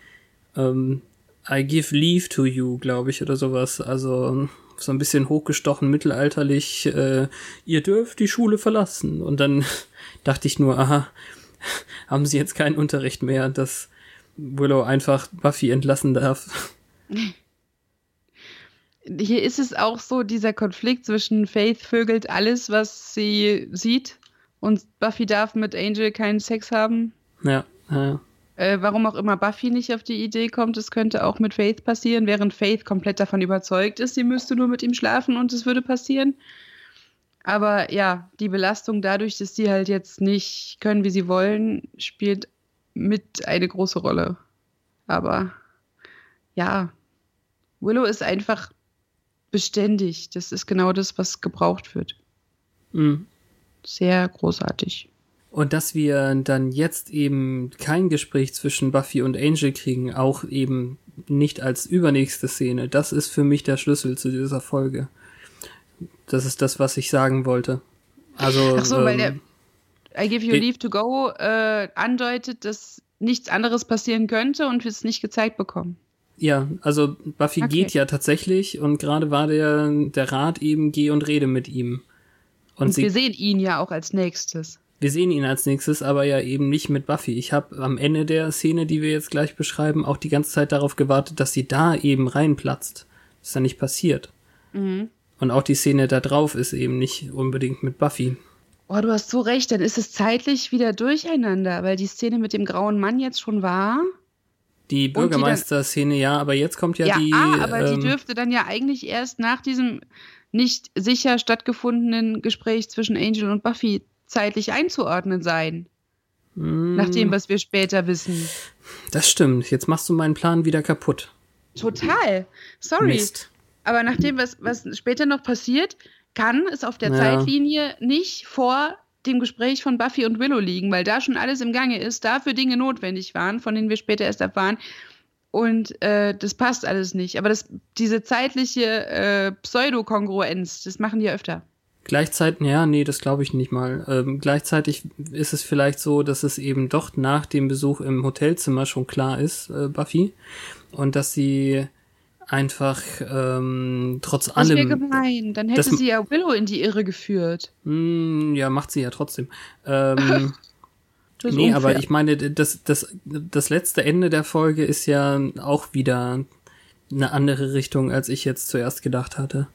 ähm, I give leave to you, glaube ich, oder sowas. Also so ein bisschen hochgestochen, mittelalterlich, äh, ihr dürft die Schule verlassen. Und dann dachte ich nur, aha, haben sie jetzt keinen Unterricht mehr, dass Willow einfach Buffy entlassen darf. Hier ist es auch so, dieser Konflikt zwischen Faith vögelt alles, was sie sieht und Buffy darf mit Angel keinen Sex haben. Ja, ja. Äh, warum auch immer Buffy nicht auf die Idee kommt, es könnte auch mit Faith passieren, während Faith komplett davon überzeugt ist, sie müsste nur mit ihm schlafen und es würde passieren. Aber ja, die Belastung dadurch, dass die halt jetzt nicht können, wie sie wollen, spielt mit eine große Rolle. Aber ja, Willow ist einfach beständig. Das ist genau das, was gebraucht wird. Mhm. Sehr großartig. Und dass wir dann jetzt eben kein Gespräch zwischen Buffy und Angel kriegen, auch eben nicht als übernächste Szene, das ist für mich der Schlüssel zu dieser Folge. Das ist das, was ich sagen wollte. Also, Ach so, weil der, ähm, I Give You Leave to Go äh, andeutet, dass nichts anderes passieren könnte und wir es nicht gezeigt bekommen. Ja, also Buffy Okay. geht ja tatsächlich und gerade war der, der Rat eben, geh und rede mit ihm. Und, Und, sie, wir sehen ihn ja auch als nächstes. Wir sehen ihn als nächstes, aber ja eben nicht mit Buffy. Ich habe am Ende der Szene, die wir jetzt gleich beschreiben, auch die ganze Zeit darauf gewartet, dass sie da eben reinplatzt. Ist ja nicht passiert. Mhm. Und auch die Szene da drauf ist eben nicht unbedingt mit Buffy. Oh, du hast so recht, dann ist es zeitlich wieder durcheinander, weil die Szene mit dem grauen Mann jetzt schon war. Die Bürgermeister-Szene, ja, aber jetzt kommt ja, Ja, die. ah, aber ähm, die dürfte dann ja eigentlich erst nach diesem nicht sicher stattgefundenen Gespräch zwischen Angel und Buffy zeitlich einzuordnen sein. mm, Nach dem, was wir später wissen. Das stimmt. Jetzt machst du meinen Plan wieder kaputt. Total. Sorry. Mist. Aber nach dem, was, was später noch passiert, kann es auf der Ja. Zeitlinie nicht vor dem Gespräch von Buffy und Willow liegen, weil da schon alles im Gange ist, dafür Dinge notwendig waren, von denen wir später erst erfahren. Und äh, das passt alles nicht. Aber das, diese zeitliche äh, Pseudokongruenz, das machen die ja öfter. Gleichzeitig, ja, nee, das glaube ich nicht mal. Ähm, gleichzeitig ist es vielleicht so, dass es eben doch nach dem Besuch im Hotelzimmer schon klar ist, äh, Buffy, und dass sie einfach ähm, trotz Das wäre allem, gemein. Dann hätte das- sie ja Willow in die Irre geführt. Hm, ja, macht sie ja trotzdem. Ähm, Das nee, aber unfair. ich meine, das, das, das letzte Ende der Folge ist ja auch wieder eine andere Richtung, als ich jetzt zuerst gedacht hatte.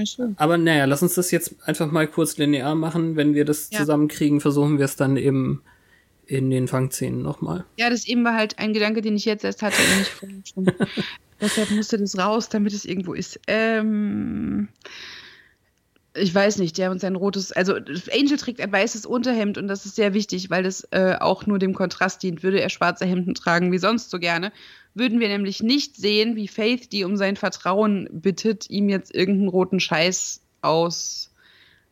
Ja, schön. Aber naja, lass uns das jetzt einfach mal kurz linear machen. Wenn wir das Ja. zusammenkriegen, versuchen wir es dann eben in den Fangszenen nochmal. Ja, das eben war halt ein Gedanke, den ich jetzt erst hatte und nicht vorhin schon. Deshalb musste das raus, damit es irgendwo ist. Ähm, ich weiß nicht, der und sein rotes, also Angel trägt ein weißes Unterhemd und das ist sehr wichtig, weil das äh, auch nur dem Kontrast dient. Würde er schwarze Hemden tragen, wie sonst so gerne, würden wir nämlich nicht sehen, wie Faith, die um sein Vertrauen bittet, ihm jetzt irgendeinen roten Scheiß aus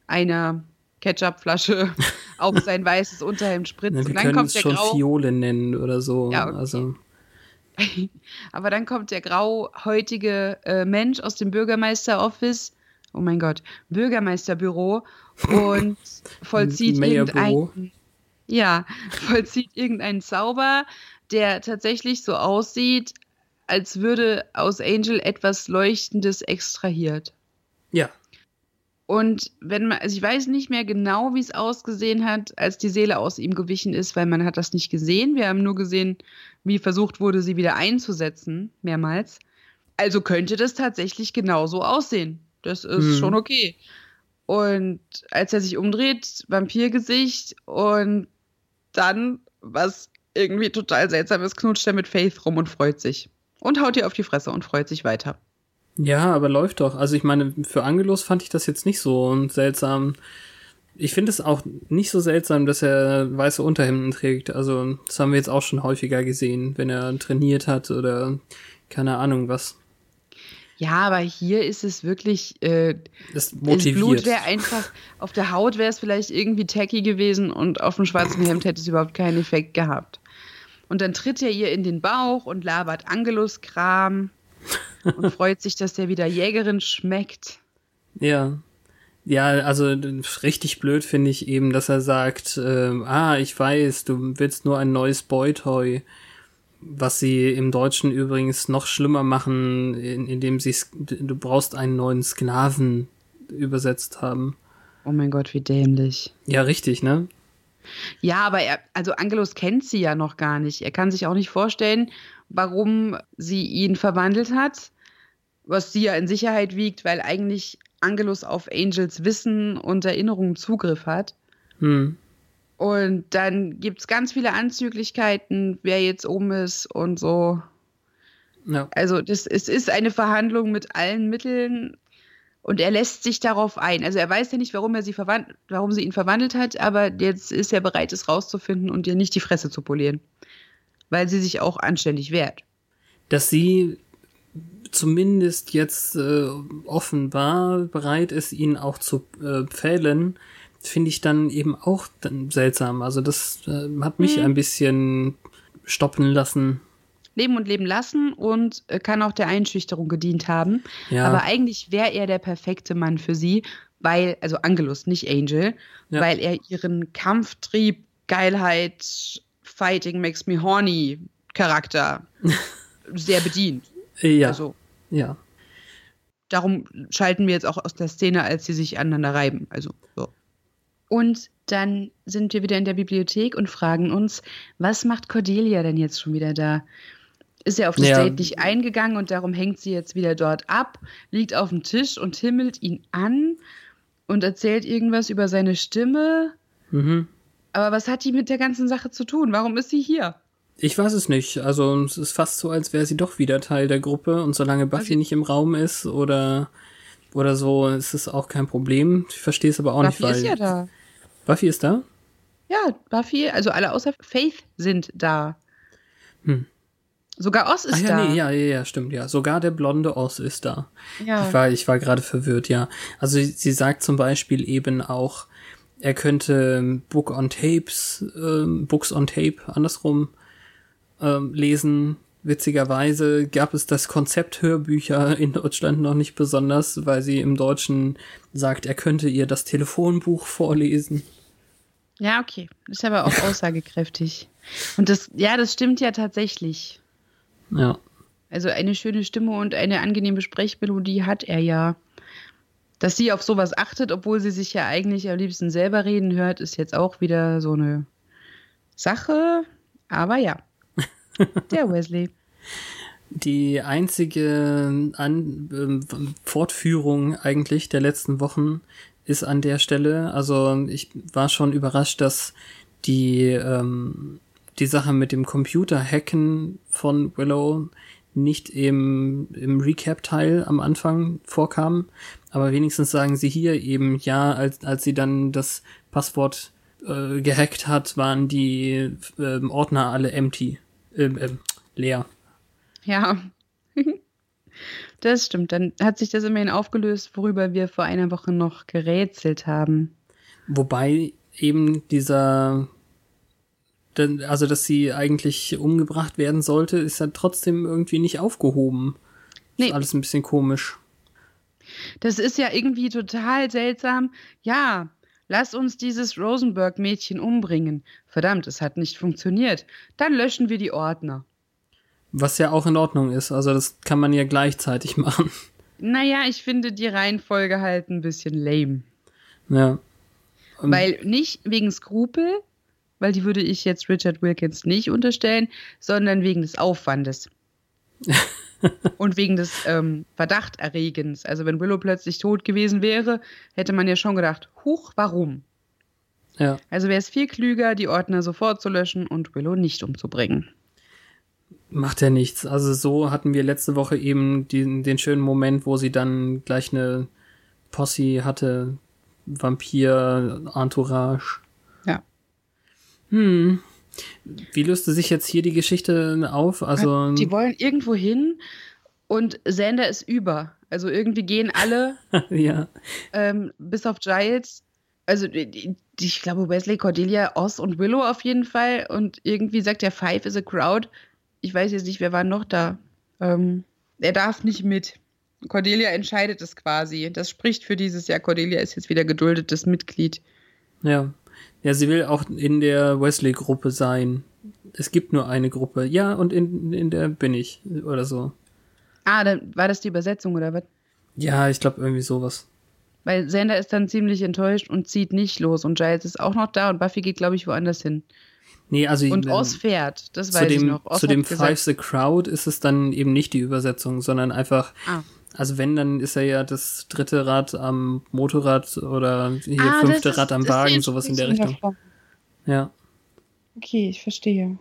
einer Ketchupflasche auf sein weißes Unterhemd spritzt. Ja, und wir dann können kommt es der schon Grau Fiole nennen oder so. Ja, okay. Also, Aber dann kommt der grauhäutige äh, Mensch aus dem Bürgermeister-Office, oh mein Gott, Bürgermeisterbüro und vollzieht irgendeinen, ja, vollzieht irgendeinen Zauber, der tatsächlich so aussieht, als würde aus Angel etwas Leuchtendes extrahiert. ja. Und wenn man, also ich weiß nicht mehr genau, wie es ausgesehen hat, als die Seele aus ihm gewichen ist, weil man hat das nicht gesehen. Wir haben nur gesehen, wie versucht wurde, sie wieder einzusetzen, mehrmals. Also könnte das tatsächlich genauso aussehen. Das ist Mhm. schon okay. Und als er sich umdreht, Vampirgesicht und dann, was irgendwie total seltsam ist, knutscht er mit Faith rum und freut sich. Und haut ihr auf die Fresse und freut sich weiter. Ja, aber läuft doch. Also ich meine, für Angelos fand ich das jetzt nicht so seltsam. Ich finde es auch nicht so seltsam, dass er weiße Unterhemden trägt. Also das haben wir jetzt auch schon häufiger gesehen, wenn er trainiert hat oder keine Ahnung was. Ja, aber hier ist es wirklich, äh, Das das Blut motiviert. wäre einfach, auf der Haut wäre es vielleicht irgendwie tacky gewesen und auf dem schwarzen Hemd hätte es überhaupt keinen Effekt gehabt. Und dann tritt er ihr in den Bauch und labert Angelus-Kram und freut sich, dass der wieder Jägerin schmeckt. Ja. Ja, also richtig blöd finde ich eben, dass er sagt, ähm, ah, ich weiß, du willst nur ein neues Boy-Toy. Was sie im Deutschen übrigens noch schlimmer machen, in- indem sie du brauchst einen neuen Sklaven übersetzt haben. Oh mein Gott, wie dämlich. Ja, richtig, ne? Ja, aber er, also Angelus kennt sie ja noch gar nicht. Er kann sich auch nicht vorstellen, warum sie ihn verwandelt hat, was sie ja in Sicherheit wiegt, weil eigentlich Angelus auf Angels Wissen und Erinnerungen Zugriff hat. Hm. Und dann gibt's ganz viele Anzüglichkeiten, wer jetzt oben ist und so. Ja. Also das, es ist eine Verhandlung mit allen Mitteln und er lässt sich darauf ein. Also er weiß ja nicht, warum er sie verwandelt, warum sie ihn verwandelt hat, aber jetzt ist er bereit, es rauszufinden und ihr nicht die Fresse zu polieren. Weil sie sich auch anständig wehrt. Dass sie zumindest jetzt äh, offenbar bereit ist, ihn auch zu äh, pfählen, finde ich dann eben auch dann seltsam. Also das äh, hat mich Mhm. ein bisschen stoppen lassen. Leben und leben lassen und äh, kann auch der Einschüchterung gedient haben. Ja. Aber eigentlich wäre er der perfekte Mann für sie, weil, also Angelus, nicht Angel, Ja. weil er ihren Kampftrieb, Geilheit, Fighting makes me horny Charakter sehr bedient. Ja, Also ja. darum schalten wir jetzt auch aus der Szene, als sie sich aneinander reiben. Also so. Und dann sind wir wieder in der Bibliothek und fragen uns, was macht Cordelia denn jetzt schon wieder da? Ist ja auf das Ja. Date nicht eingegangen und darum hängt sie jetzt wieder dort ab, liegt auf dem Tisch und himmelt ihn an und erzählt irgendwas über seine Stimme. Mhm. Aber was hat die mit der ganzen Sache zu tun? Warum ist sie hier? Ich weiß es nicht. Also es ist fast so, als wäre sie doch wieder Teil der Gruppe und solange Buffy Also- nicht im Raum ist oder oder so, ist es auch kein Problem. Ich verstehe es aber auch Buffy nicht, weil ist ja da. Buffy ist da. Ja, Buffy, also alle außer Faith sind da. Hm. Sogar Oz ist Ach ja, da. nee, ja, ja, ja, stimmt, ja. Sogar der blonde Oz ist da. Ja. Ich war, ich war gerade verwirrt, ja. Also sie, sagt zum Beispiel eben auch, er könnte ähm, Book on Tapes, ähm, Books on Tape, andersrum, ähm, lesen. Witzigerweise gab es das Konzept Hörbücher in Deutschland noch nicht besonders, weil sie im Deutschen sagt, er könnte ihr das Telefonbuch vorlesen. Ja, okay. Ist aber auch aussagekräftig. Und das, ja, das stimmt ja tatsächlich. Ja. Also eine schöne Stimme und eine angenehme Sprechmelodie hat er ja. Dass sie auf sowas achtet, obwohl sie sich ja eigentlich am liebsten selber reden hört, ist jetzt auch wieder so eine Sache. Aber ja. Der Wesley. Die einzige An ähm, Fortführung eigentlich der letzten Wochen ist an der Stelle. Also ich war schon überrascht, dass die, ähm, die Sache mit dem Computer-Hacken von Willow nicht im, im Recap-Teil am Anfang vorkam. Aber wenigstens sagen sie hier eben, ja, als, als sie dann das Passwort äh, gehackt hat, waren die ähm, Ordner alle empty. Ähm, ähm, leer. Ja. Das stimmt. Dann hat sich das immerhin aufgelöst, worüber wir vor einer Woche noch gerätselt haben. Wobei eben dieser, also dass sie eigentlich umgebracht werden sollte, ist ja trotzdem irgendwie nicht aufgehoben. Nee. Ist alles ein bisschen komisch. Das ist ja irgendwie total seltsam. Ja, lass uns dieses Rosenberg-Mädchen umbringen. Verdammt, es hat nicht funktioniert. Dann löschen wir die Ordner. Was ja auch in Ordnung ist. Also das kann man ja gleichzeitig machen. Naja, ich finde die Reihenfolge halt ein bisschen lame. Ja. Ähm, Weil nicht wegen Skrupel, weil die würde ich jetzt Richard Wilkins nicht unterstellen, sondern wegen des Aufwandes. Und wegen des ähm, Verdachterregens. Also wenn Willow plötzlich tot gewesen wäre, hätte man ja schon gedacht, huch, warum? Ja. Also wäre es viel klüger, die Ordner sofort zu löschen und Willow nicht umzubringen. Macht ja nichts. Also so hatten wir letzte Woche eben den, den schönen Moment, wo sie dann gleich eine Posse hatte. Vampir, Entourage. Ja. Hm. Wie löste sich jetzt hier die Geschichte auf? Also, Die wollen irgendwo hin und Xander ist über. Also irgendwie gehen alle, ja. ähm, bis auf Giles. Also ich glaube Wesley, Cordelia, Oz und Willow auf jeden Fall. Und irgendwie sagt der Five is a crowd. Ich weiß jetzt nicht, wer war noch da. Ähm, er darf nicht mit. Cordelia entscheidet es quasi. Das spricht für dieses Jahr. Cordelia ist jetzt wieder geduldetes Mitglied. Ja. Ja, sie will auch in der Wesley-Gruppe sein. Es gibt nur eine Gruppe. Ja, und in, in der bin ich. Oder so. Ah, dann war das die Übersetzung oder was? Ja, ich glaube irgendwie sowas. Weil Xander ist dann ziemlich enttäuscht und zieht nicht los. Und Giles ist auch noch da und Buffy geht, glaube ich, woanders hin. Nee, also Und ähm, Oz fährt, das weiß ich dem, noch. Oz zu dem Five the Crowd ist es dann eben nicht die Übersetzung, sondern einfach, Ah. also wenn, dann ist er ja das dritte Rad am Motorrad oder hier Ah, fünfte ist- Rad am Wagen, sowas in der Richtung. davon. Ja. Okay, ich verstehe.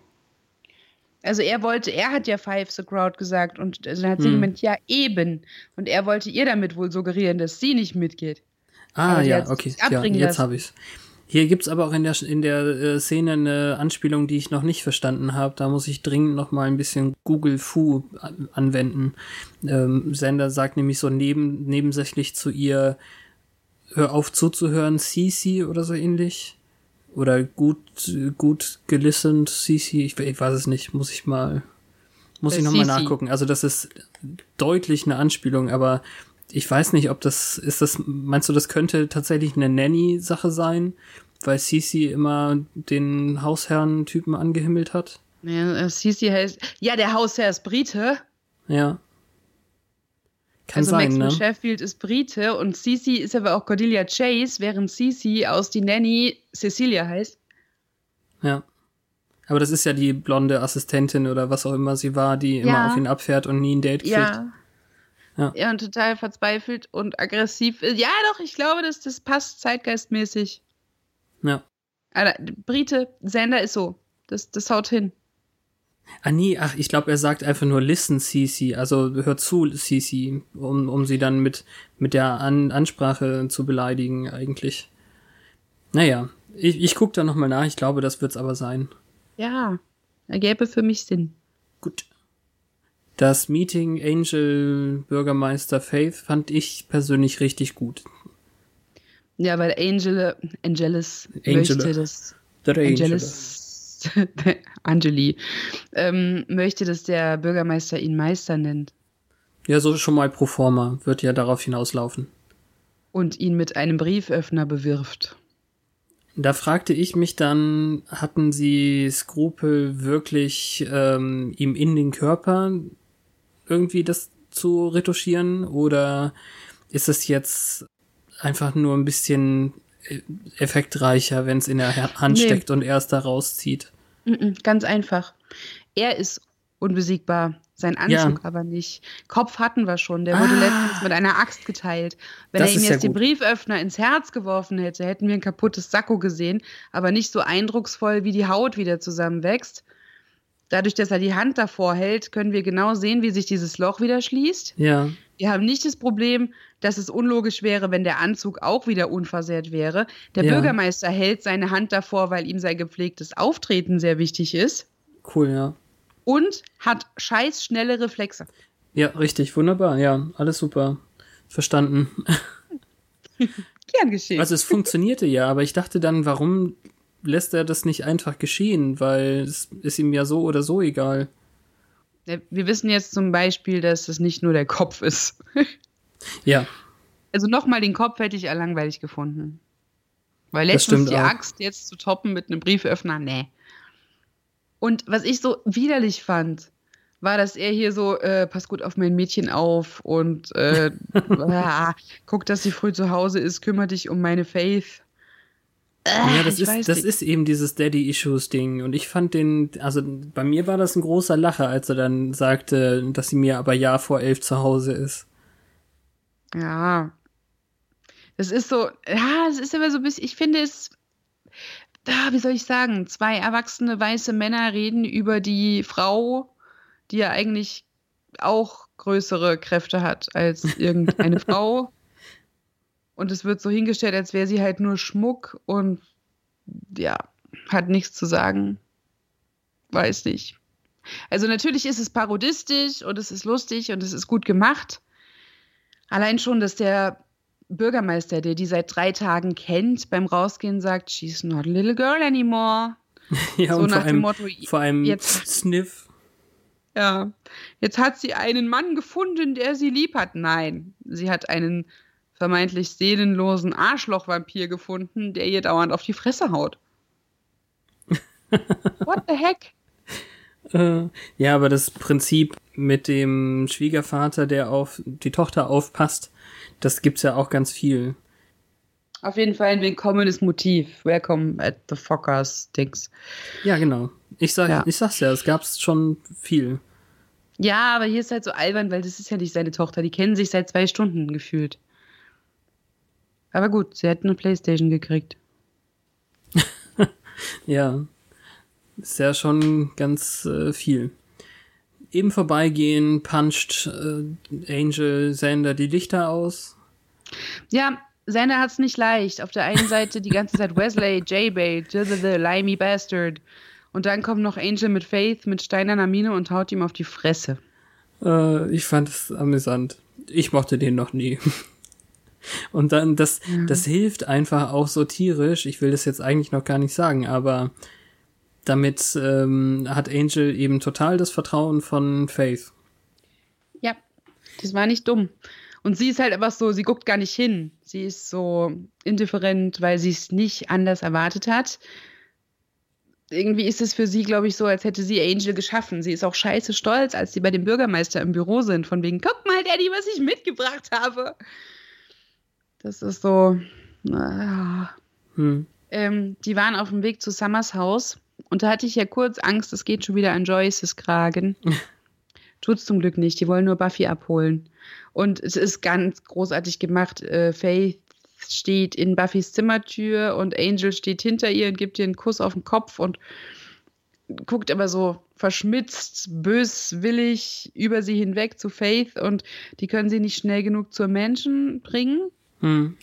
Also er wollte, er hat ja Five the Crowd gesagt und dann hat sie Hm. gemeint, ja eben. Und er wollte ihr damit wohl suggerieren, dass sie nicht mitgeht. Ah, sie ja, okay. Ja, jetzt habe ich's. Hier gibt's aber auch in der, in der äh, Szene eine Anspielung, die ich noch nicht verstanden habe. Da muss ich dringend noch mal ein bisschen Google Fu an, anwenden. Ähm, Sender sagt nämlich so neben, nebensächlich zu ihr, hör auf zuzuhören, Cici oder so ähnlich. Oder gut, gut gelistet, Cici. Ich, ich weiß es nicht, muss ich mal, muss Äh, ich noch mal Cici. nachgucken. Also das ist deutlich eine Anspielung, aber ich weiß nicht, ob das, ist das, meinst du, das könnte tatsächlich eine Nanny-Sache sein, weil Cece immer den Hausherrn-Typen angehimmelt hat? Ja, äh, Cece heißt, ja, der Hausherr ist Brite. Ja. Kann also sein, Maxwell ne? Sheffield ist Brite und Cece ist aber auch Cordelia Chase, während Cece aus die Nanny Cecilia heißt. Ja. Aber das ist ja die blonde Assistentin oder was auch immer sie war, die immer Ja. auf ihn abfährt und nie ein Date kriegt. Ja. Ja. Ja, und total verzweifelt und aggressiv. Ja, doch, ich glaube, dass das passt zeitgeistmäßig. Ja. Alter, Brite, Sander ist so. Das, das haut hin. Ah nee, ach, ich glaube, er sagt einfach nur listen, Cece, also hör zu, Cece, um, um sie dann mit, mit der An Ansprache zu beleidigen eigentlich. Naja, ich, ich guck da nochmal nach, ich glaube, das wird's aber sein. Ja, ergäbe für mich Sinn. Gut. Das Meeting Angel Bürgermeister Faith fand ich persönlich richtig gut. Ja, weil Angel, Angelis Angela. möchte das. Der Angelis. Angeli. Ähm, möchte, dass der Bürgermeister ihn Meister nennt Ja, so schon mal pro forma, wird ja darauf hinauslaufen. und ihn mit einem Brieföffner bewirft. Da fragte ich mich dann, hatten sie Skrupel wirklich ähm, ihm in den Körper irgendwie das zu retuschieren oder ist es jetzt einfach nur ein bisschen äh, effektreicher, wenn es in der Ha- Hand Nee. steckt und er es da rauszieht? Ganz einfach. Er ist unbesiegbar, sein Anzug aber nicht. Kopf hatten wir schon, der wurde Ah. letztens mit einer Axt geteilt. Wenn er ihm ist ja jetzt den. Brieföffner ins Herz geworfen hätte, hätten wir ein kaputtes Sakko gesehen, aber nicht so eindrucksvoll, wie die Haut wieder zusammenwächst. Dadurch, dass er die Hand davor hält, können wir genau sehen, wie sich dieses Loch wieder schließt. Ja, Wir haben nicht das Problem, dass es unlogisch wäre, wenn der Anzug auch wieder unversehrt wäre. Der Ja. Bürgermeister hält seine Hand davor, weil ihm sein gepflegtes Auftreten sehr wichtig ist cool, ja. und hat scheiß schnelle Reflexe. Ja, richtig, wunderbar, ja, alles super. Verstanden. Gern geschehen. Also es funktionierte ja, aber ich dachte dann, warum lässt er das nicht einfach geschehen? Weil es ist ihm ja so oder so egal. Wir wissen jetzt zum Beispiel, dass es nicht nur der Kopf ist. Ja, Also nochmal den Kopf hätte ich ja langweilig gefunden. Weil letztens die auch. Axt jetzt zu toppen mit einem Brieföffner, nee. Und was ich so widerlich fand, war, dass er hier so, äh, pass gut auf mein Mädchen auf und äh, ah, guck, dass sie früh zu Hause ist, kümmere dich um meine Faith. Ja das, ich weiß ist, das nicht. ist eben dieses Daddy-Issues-Ding. Und ich fand den, also bei mir war das ein großer Lacher, als er dann sagte, dass sie mir aber ja vor elf zu Hause ist. Ja. Das ist so, ja, es ist aber so ein bisschen, ich finde es, da, wie soll ich sagen, zwei erwachsene weiße Männer reden über die Frau, die ja eigentlich auch größere Kräfte hat als irgendeine Frau. Und es wird so hingestellt, als wäre sie halt nur Schmuck und ja, hat nichts zu sagen. Weiß nicht. Also natürlich ist es parodistisch und es ist lustig und es ist gut gemacht. Allein schon, dass der Bürgermeister, der die seit drei Tagen kennt, beim Rausgehen sagt, she's not a little girl anymore. Ja, So und vor nach dem allem, Motto, vor allem jetzt- Sniff. Ja, jetzt hat sie einen Mann gefunden, der sie lieb hat. Nein, sie hat einen vermeintlich seelenlosen Arschlochvampir gefunden, der ihr dauernd auf die Fresse haut. What the heck? Äh, ja, aber das Prinzip mit dem Schwiegervater, der auf die Tochter aufpasst, das gibt's ja auch ganz viel. Auf jeden Fall ein willkommenes Motiv. Welcome at the Fockers Dings. Ja, genau. Ich sag, Ja. ich sag's ja, es gab's schon viel. Ja, aber hier ist halt so albern, weil das ist ja nicht seine Tochter. Die kennen sich seit zwei Stunden gefühlt. Aber gut, sie hat eine Playstation gekriegt. Ja, ist ja schon ganz äh, viel. Eben vorbeigehen, puncht äh, Angel Sander die Lichter aus. Ja, Sander hat's nicht leicht. Auf der einen Seite die ganze Zeit Wesley, J-Bait, the, the, the limey bastard. Und dann kommt noch Angel mit Faith, mit steinerner Mine und haut ihm auf die Fresse. Äh, ich fand es amüsant. Ich mochte den noch nie. Und dann, das, das hilft einfach auch so tierisch. Ich will das jetzt eigentlich noch gar nicht sagen, aber damit ähm, hat Angel eben total das Vertrauen von Faith. Ja, das war nicht dumm. Und sie ist halt einfach so, sie guckt gar nicht hin. Sie ist so indifferent, weil sie es nicht anders erwartet hat. Irgendwie ist es für sie, glaube ich, so, als hätte sie Angel geschaffen. Sie ist auch scheiße stolz, als sie bei dem Bürgermeister im Büro sind, von wegen, guck mal, Daddy, was ich mitgebracht habe. Das ist so. Ah. Hm. Ähm, die waren auf dem Weg zu Summers Haus und da hatte ich ja kurz Angst, es geht schon wieder an Joyces Kragen. Tut's zum Glück nicht, die wollen nur Buffy abholen. Und es ist ganz großartig gemacht. Äh, Faith steht in Buffys Zimmertür und Angel steht hinter ihr und gibt ihr einen Kuss auf den Kopf und guckt aber so verschmitzt, böswillig über sie hinweg zu Faith und die können sie nicht schnell genug zur Menschen bringen. Hm.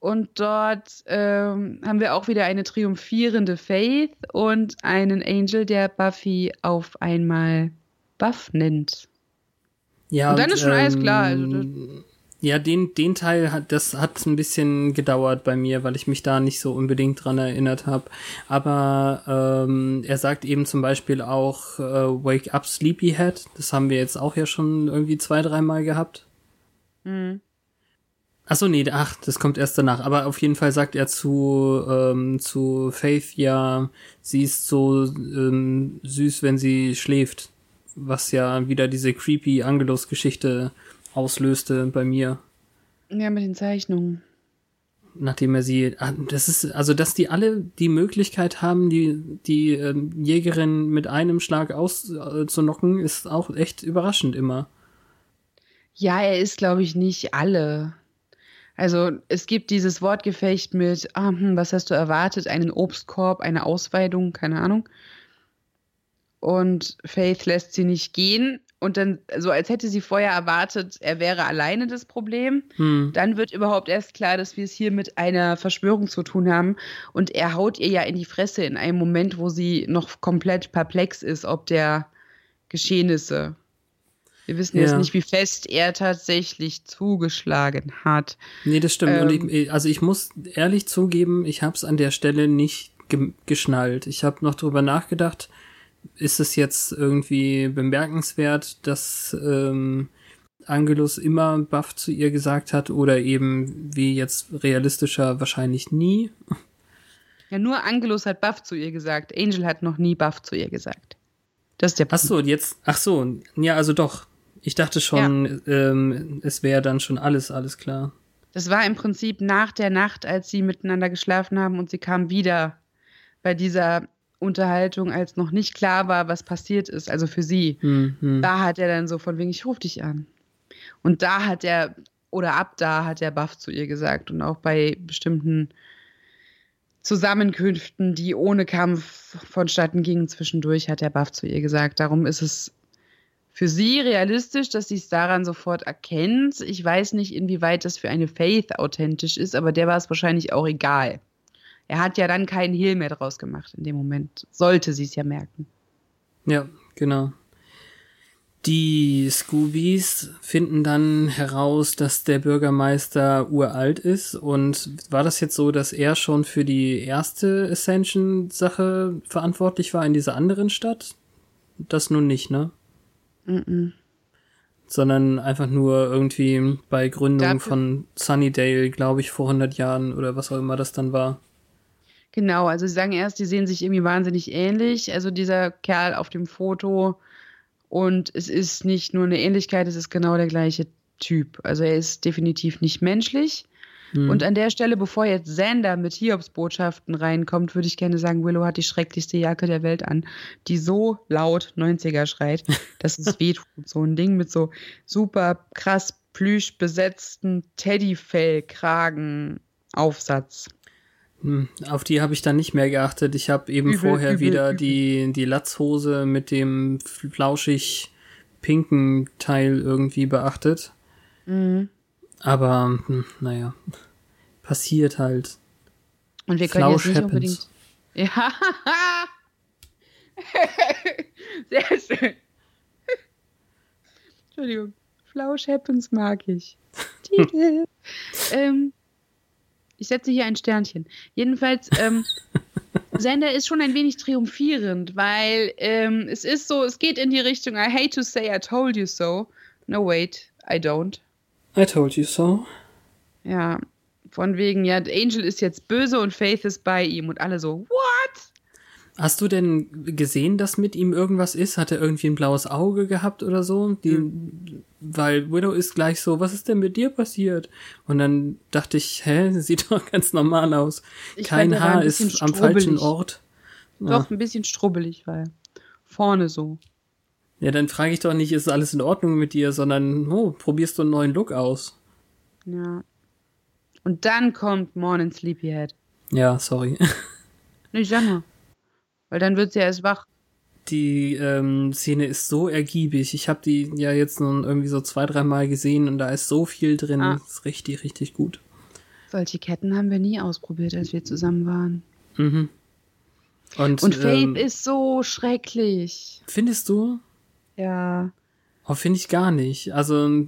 Und dort ähm, haben wir auch wieder eine triumphierende Faith und einen Angel, der Buffy auf einmal Buff nennt. Ja, Und dann ist schon alles klar, also ja, den, den Teil hat, das hat ein bisschen gedauert bei mir, weil ich mich da nicht so unbedingt dran erinnert habe. Aber ähm, er sagt eben zum Beispiel auch äh, Wake up, Sleepyhead. Das haben wir jetzt auch ja schon irgendwie zwei, dreimal gehabt. Mhm. Ach so, nee, ach, das kommt erst danach. Aber auf jeden Fall sagt er zu, ähm, zu Faith, ja, sie ist so ähm, süß, wenn sie schläft. Was ja wieder diese creepy Angelus-Geschichte auslöste bei mir, Ja, mit den Zeichnungen. nachdem er sie. ah, Das ist, also, dass die alle die Möglichkeit haben, die, die ähm, Jägerin mit einem Schlag auszunocken, ist auch echt überraschend immer. Ja, er ist, glaube ich, nicht alle. Also es gibt dieses Wortgefecht mit, ah, hm, was hast du erwartet? Einen Obstkorb, eine Ausweidung, keine Ahnung. Und Faith lässt sie nicht gehen. Und dann, so als hätte sie vorher erwartet, er wäre alleine das Problem. Hm. Dann wird überhaupt erst klar, dass wir es hier mit einer Verschwörung zu tun haben. Und er haut ihr ja in die Fresse in einem Moment, wo sie noch komplett perplex ist, ob der Geschehnisse. Wir wissen jetzt Ja. nicht, wie fest er tatsächlich zugeschlagen hat. Nee, das stimmt. Ähm, und ich, also ich muss ehrlich zugeben, ich habe es an der Stelle nicht ge geschnallt. Ich habe noch drüber nachgedacht, ist es jetzt irgendwie bemerkenswert, dass ähm, Angelus immer Buff zu ihr gesagt hat oder eben wie jetzt realistischer wahrscheinlich nie. Ja, nur Angelus hat Buff zu ihr gesagt. Angel hat noch nie Buff zu ihr gesagt. Das ist der Ach so, jetzt, ach so, ja, also doch. Ich dachte schon, ähm, es wäre dann schon alles, alles klar. Das war im Prinzip nach der Nacht, als sie miteinander geschlafen haben und sie kam wieder bei dieser Unterhaltung, als noch nicht klar war, was passiert ist, also für sie. Hm, hm. Da hat er dann so von wegen, ich ruf dich an. Und da hat er, oder ab da hat er Buff zu ihr gesagt und auch bei bestimmten Zusammenkünften, die ohne Kampf vonstatten gingen zwischendurch, hat er Buff zu ihr gesagt. Darum ist es für sie realistisch, dass sie es daran sofort erkennt. Ich weiß nicht, inwieweit das für eine Faith authentisch ist, aber der war es wahrscheinlich auch egal. Er hat ja dann keinen Hehl mehr draus gemacht in dem Moment. Sollte sie es ja merken. Ja, genau. Die Scoobies finden dann heraus, dass der Bürgermeister uralt ist. Und war das jetzt so, dass er schon für die erste Ascension-Sache verantwortlich war in dieser anderen Stadt? Das nun nicht, ne? Mm-mm. Sondern einfach nur irgendwie bei Gründung Dafür- von Sunnydale, glaube ich, vor 100 Jahren oder was auch immer das dann war. Genau, also sie sagen erst, die sehen sich irgendwie wahnsinnig ähnlich. Also dieser Kerl auf dem Foto. Und es ist nicht nur eine Ähnlichkeit, es ist genau der gleiche Typ. Also er ist definitiv nicht menschlich. Hm. Und an der Stelle, bevor jetzt Xander mit Hiobs-Botschaften reinkommt, würde ich gerne sagen, Willow hat die schrecklichste Jacke der Welt an, die so laut 90er schreit, dass es wehtut. So ein Ding mit so super krass plüsch besetzten Teddyfell-Kragen-Aufsatz. Hm, Auf die habe ich dann nicht mehr geachtet. Ich habe eben Übel, vorher übel, wieder übel. die, die Latzhose mit dem flauschig pinken Teil irgendwie beachtet. Mhm. Aber, hm, naja, passiert halt. Und wir können Flausch jetzt nicht happens. unbedingt. Ja. Sehr schön. Entschuldigung. Flausch happens mag ich. Titel. ähm, ich setze hier ein Sternchen. Jedenfalls, ähm, Sender ist schon ein wenig triumphierend, weil ähm, es ist so, es geht in die Richtung, I hate to say I told you so. No, wait, I don't. I told you so. Ja, von wegen, ja, Angel ist jetzt böse und Faith ist bei ihm und alle so, what? Hast du denn gesehen, dass mit ihm irgendwas ist? Hat er irgendwie ein blaues Auge gehabt oder so? Die, Hm. Weil Widow ist gleich so, was ist denn mit dir passiert? Und dann dachte ich, hä, sie sieht doch ganz normal aus. Ich Kein Haar ist am falschen strubbelig. Ort. Doch, ein bisschen strubbelig er. Vorne so. Ja, dann frage ich doch nicht, ist alles in Ordnung mit dir, sondern, oh, probierst du einen neuen Look aus? Ja. Und dann kommt Morning Sleepyhead. Ja, sorry. Nicht jammer. Weil dann wird sie erst wach. Die ähm, Szene ist so ergiebig. Ich habe die ja jetzt nun irgendwie so zwei, dreimal gesehen und da ist so viel drin. Ah. Das ist richtig, richtig gut. Solche Ketten haben wir nie ausprobiert, als wir zusammen waren. Mhm. Und, Und Faith ähm, ist so schrecklich. Findest du? Ja. Oh, finde ich gar nicht. Also,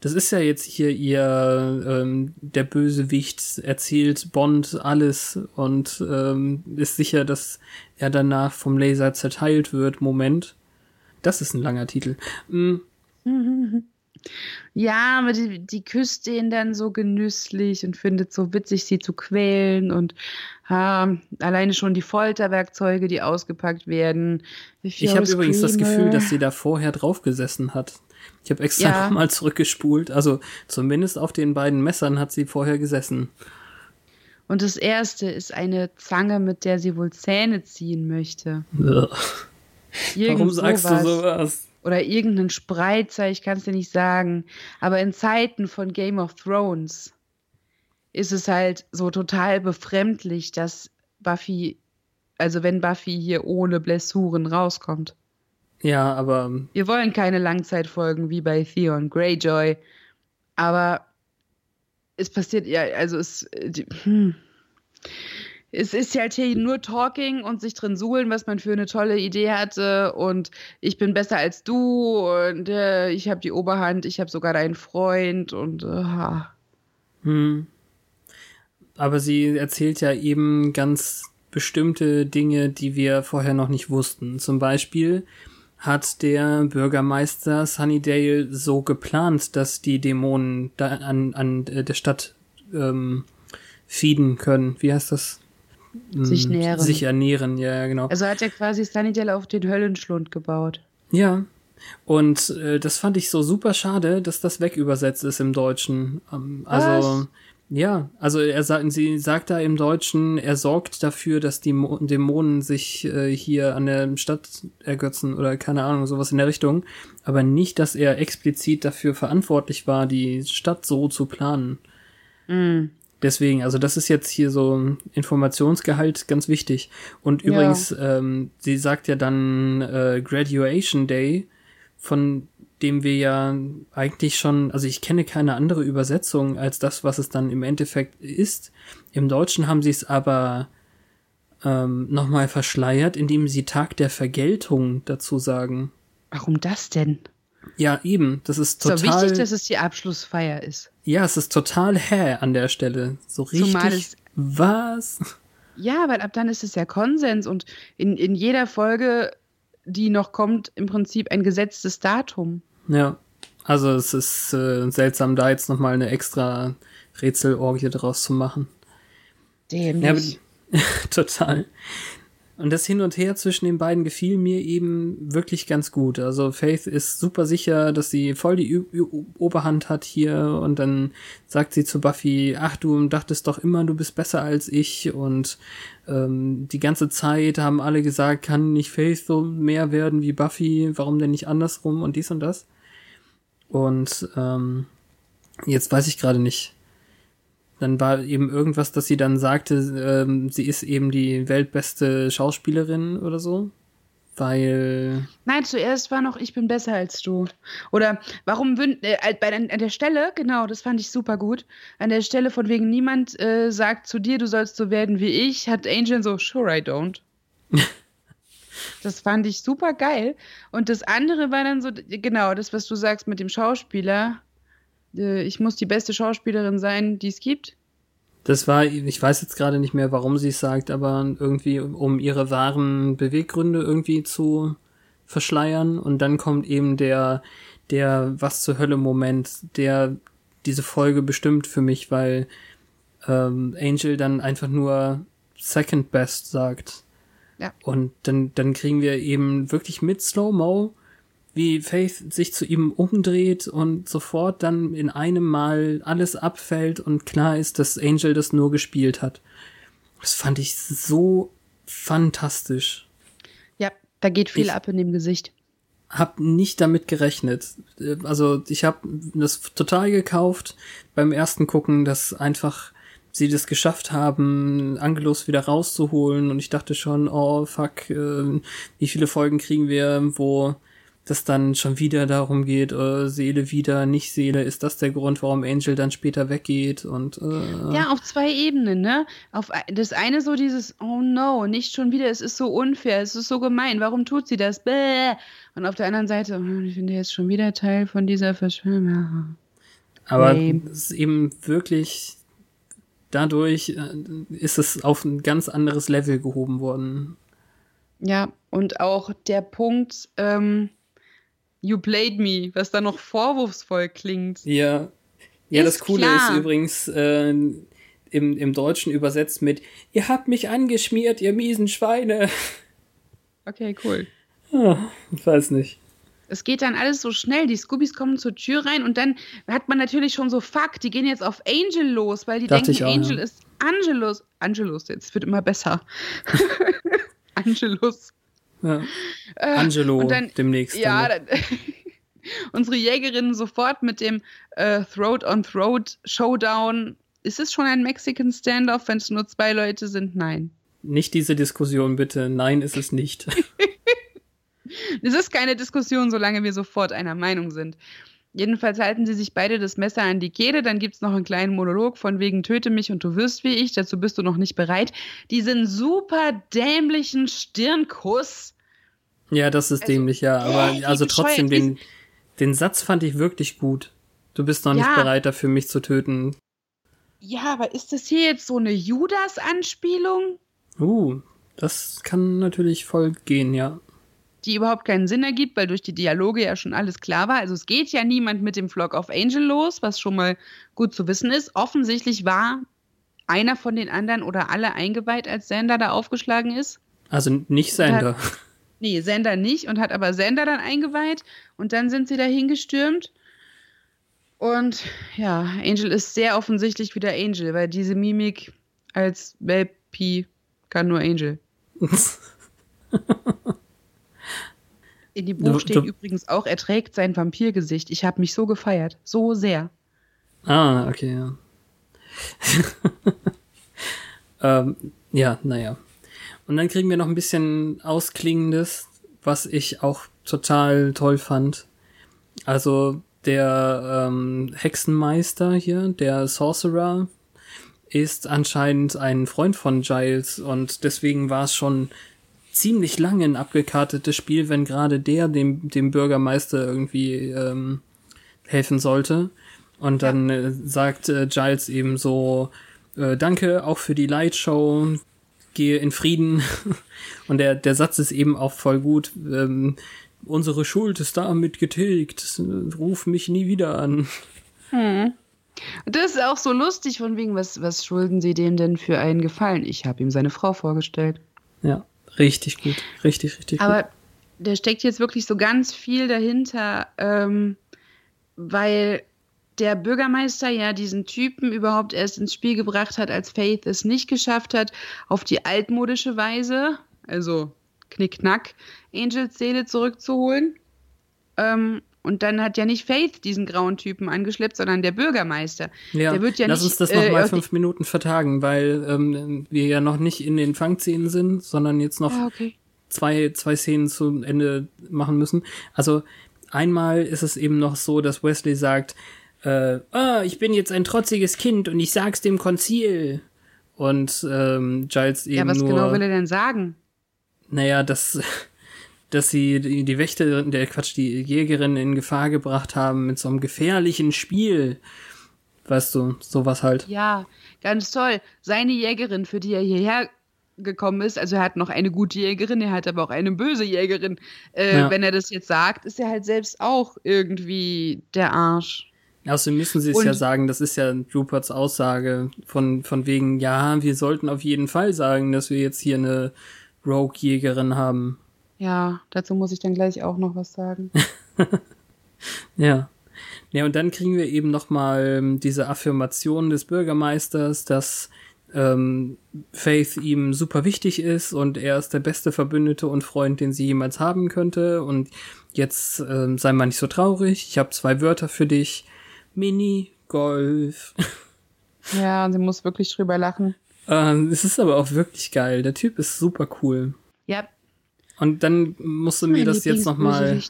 das ist ja jetzt hier ihr, ähm, der Bösewicht erzählt Bond alles und ähm, ist sicher, dass er danach vom Laser zerteilt wird. Moment. Das ist ein langer Titel. Mm, Ja, aber die, die küsst den dann so genüsslich und findet so witzig, sie zu quälen und ah, alleine schon die Folterwerkzeuge, die ausgepackt werden. Ich habe übrigens das Gefühl, dass sie da vorher drauf gesessen hat. Ich habe extra Ja. nochmal zurückgespult. Also zumindest auf den beiden Messern hat sie vorher gesessen. Und das erste ist eine Zange, mit der sie wohl Zähne ziehen möchte. Warum sagst du sowas? Oder irgendeinen Spreizer, ich kann es dir nicht sagen. Aber in Zeiten von Game of Thrones ist es halt so total befremdlich, dass Buffy, also wenn Buffy hier ohne Blessuren rauskommt. Ja, aber Wir wollen keine Langzeitfolgen wie bei Theon Greyjoy, aber es passiert ja, also es, äh, die- hm. Es ist halt hier nur Talking und sich drin suhlen, was man für eine tolle Idee hatte und ich bin besser als du und äh, ich habe die Oberhand, ich habe sogar deinen Freund und äh, Hm. Aber sie erzählt ja eben ganz bestimmte Dinge, die wir vorher noch nicht wussten. Zum Beispiel hat der Bürgermeister Sunnydale so geplant, dass die Dämonen da an, an äh, der Stadt ähm, feeden können. Wie heißt das? Sich nähren. Sich ernähren, ja, ja, genau. also hat er quasi Sunnydale auf den Höllenschlund gebaut. Ja. Und äh, das fand ich so super schade, dass das wegübersetzt ist im Deutschen. Ähm, also Was? ja, also er sagt, sie sagt da im Deutschen, er sorgt dafür, dass die Mo Dämonen sich äh, hier an der Stadt ergötzen oder keine Ahnung, sowas in der Richtung. Aber nicht, dass er explizit dafür verantwortlich war, die Stadt so zu planen. Mm. Deswegen, also das ist jetzt hier so ein Informationsgehalt ganz wichtig. Und Ja. übrigens, ähm, sie sagt ja dann äh, Graduation Day, von dem wir ja eigentlich schon, also ich kenne keine andere Übersetzung als das, was es dann im Endeffekt ist. Im Deutschen haben sie es aber ähm, nochmal verschleiert, indem sie Tag der Vergeltung dazu sagen. Warum das denn? Ja, eben, das ist total. wichtig, dass es die Abschlussfeier ist. Ja, es ist total hä an der Stelle. So richtig. Was? Ja, weil ab dann ist es ja Konsens und in, in jeder Folge, die noch kommt, im Prinzip ein gesetztes Datum. Ja, also es ist äh, seltsam, da jetzt nochmal eine extra Rätselorgie draus zu machen. Dämlich. Ja, total. Und das Hin und Her zwischen den beiden gefiel mir eben wirklich ganz gut. Also Faith ist super sicher, dass sie voll die Ü Ü Oberhand hat hier und dann sagt sie zu Buffy, ach du dachtest doch immer, du bist besser als ich und ähm, die ganze Zeit haben alle gesagt, kann nicht Faith so mehr werden wie Buffy, warum denn nicht andersrum und dies und das. Und ähm, jetzt weiß ich gerade nicht. Dann war eben irgendwas, dass sie dann sagte, ähm, sie ist eben die weltbeste Schauspielerin oder so. Weil. Nein, zuerst war noch, ich bin besser als du. Oder warum äh, bei, an, an der Stelle, genau, das fand ich super gut. An der Stelle von wegen niemand äh, sagt zu dir, du sollst so werden wie ich, hat Angel so, sure I don't. das fand ich super geil. Und das andere war dann so, genau, das, was du sagst mit dem Schauspieler. Äh, ich muss die beste Schauspielerin sein, die es gibt. Das war, ich weiß jetzt gerade nicht mehr, warum sie es sagt, aber irgendwie, um ihre wahren Beweggründe irgendwie zu verschleiern. Und dann kommt eben der, der was zur Hölle Moment, der diese Folge bestimmt für mich, weil ähm, Angel dann einfach nur Second Best sagt. Ja. Und dann, dann kriegen wir eben wirklich mit Slow-Mo, wie Faith sich zu ihm umdreht und sofort dann in einem Mal alles abfällt und klar ist, dass Angel das nur gespielt hat. Das fand ich so fantastisch. Ja, da geht viel Ich- ab in dem Gesicht. Hab nicht damit gerechnet. Also ich habe das total gekauft beim ersten Gucken, dass einfach sie das geschafft haben, Angelos wieder rauszuholen und ich dachte schon, oh fuck, äh, wie viele Folgen kriegen wir, wo das dann schon wieder darum geht, äh, Seele wieder, nicht Seele, ist das der Grund, warum Angel dann später weggeht und äh, Ja, auf zwei Ebenen, ne? Auf das eine so dieses, oh no, nicht schon wieder, es ist so unfair, es ist so gemein, warum tut sie das? Bäh. Und auf der anderen Seite, oh, ich bin jetzt schon wieder Teil von dieser Verschwörung. Aber Lame. es ist eben wirklich dadurch äh, ist es auf ein ganz anderes Level gehoben worden. Ja, und auch der Punkt, ähm, you played me, was da noch vorwurfsvoll klingt. Ja. Ja, Ist das Coole klar. ist übrigens äh, im, im Deutschen übersetzt mit Ihr habt mich angeschmiert, ihr miesen Schweine. Okay, cool. Ah, ich weiß nicht. Es geht dann alles so schnell. Die Scoobies kommen zur Tür rein und dann hat man natürlich schon so, fuck, die gehen jetzt auf Angel los, weil die Dachte denken, auch, Angel ja. ist Angelus. Angelus, jetzt wird immer besser. Angelus. Ja. Äh, Angelo dann- demnächst. Ja, dann. unsere Jägerinnen sofort mit dem äh, Throat-on-Throat Showdown. Ist es schon ein Mexican Standoff, wenn es nur zwei Leute sind? Nein. Nicht diese Diskussion, bitte. Nein, ist es nicht. Es ist keine Diskussion, solange wir sofort einer Meinung sind. Jedenfalls halten sie sich beide das Messer an die Kehle. Dann gibt es noch einen kleinen Monolog von wegen töte mich und du wirst wie ich. Dazu bist du noch nicht bereit. Diesen super dämlichen Stirnkuss. Ja, das ist Also, dämlich, ja. äh, Aber wie also trotzdem, den, den Satz fand ich wirklich gut. Du bist noch nicht Ja. bereit dafür, mich zu töten. Ja, aber ist das hier jetzt so eine Judas-Anspielung, Uh, das kann natürlich voll gehen, ja. die überhaupt keinen Sinn ergibt, weil durch die Dialoge ja schon alles klar war? Also es geht ja niemand mit dem Flock of Angel los, was schon mal gut zu wissen ist. Offensichtlich war einer von den anderen oder alle eingeweiht, als Sander da aufgeschlagen ist. Also nicht Sander. Nee, Sander nicht und hat aber Sander dann eingeweiht und dann sind sie dahin gestürmt. Und ja, Angel ist sehr offensichtlich wieder Angel, weil diese Mimik als Welpi kann nur Angel. In dem Buch steht übrigens auch, er trägt sein Vampirgesicht. Ich habe mich so gefeiert. So sehr. ah, okay, ja. ähm, ja, naja. Und dann kriegen wir noch ein bisschen Ausklingendes, was ich auch total toll fand. Also der ähm, Hexenmeister hier, der Sorcerer, ist anscheinend ein Freund von Giles und deswegen war es schon ziemlich lange ein abgekartetes Spiel, wenn gerade der dem, dem Bürgermeister irgendwie ähm, helfen sollte. Und dann äh, sagt äh, Giles eben so, äh, danke auch für die Lightshow, gehe in Frieden. Und der, der Satz ist eben auch voll gut. Ähm, unsere Schuld ist damit getilgt. Ruf mich nie wieder an. Und das ist auch so lustig, von wegen, was, was schulden Sie dem denn für einen Gefallen? Ich habe ihm seine Frau vorgestellt. Ja, richtig gut. Richtig, richtig gut. Aber da steckt jetzt wirklich so ganz viel dahinter, ähm, weil der Bürgermeister ja diesen Typen überhaupt erst ins Spiel gebracht hat, als Faith es nicht geschafft hat, auf die altmodische Weise, also Knickknack, Angels Seele zurückzuholen. Ähm, und dann hat ja nicht Faith diesen grauen Typen angeschleppt, sondern der Bürgermeister. Ja, der wird ja lass nicht, uns das äh, nochmal die- fünf Minuten vertagen, weil ähm, wir ja noch nicht in den Fangszenen sind, sondern jetzt noch Ah, okay. zwei, zwei Szenen zum Ende machen müssen. Also einmal ist es eben noch so, dass Wesley sagt, äh, ah, ich bin jetzt ein trotziges Kind und ich sag's dem Konzil. Und ähm, Giles eben Ja, was nur, genau will er denn sagen? naja, dass, dass sie die, die Wächterin, der Quatsch, die Jägerin in Gefahr gebracht haben mit so einem gefährlichen Spiel. Weißt du, sowas halt. Ja, ganz toll. Seine Jägerin, für die er hierher gekommen ist, also er hat noch eine gute Jägerin, er hat aber auch eine böse Jägerin. Äh, Ja. Wenn er das jetzt sagt, ist er halt selbst auch irgendwie der Arsch. Außerdem müssen sie es Und- ja sagen, das ist ja Ruperts Aussage von, von wegen, ja, wir sollten auf jeden Fall sagen, dass wir jetzt hier eine Rogue-Jägerin haben. Ja, dazu muss ich dann gleich auch noch was sagen. Ja. Ja, und dann kriegen wir eben nochmal diese Affirmation des Bürgermeisters, dass ähm, Faith ihm super wichtig ist und er ist der beste Verbündete und Freund, den sie jemals haben könnte. Und jetzt ähm, sei mal nicht so traurig. Ich habe zwei Wörter für dich. Mini Golf. Ja, sie muss wirklich drüber lachen. ähm, es ist aber auch wirklich geil. Der Typ ist super cool. Ja, Und dann musst du mir das jetzt nochmal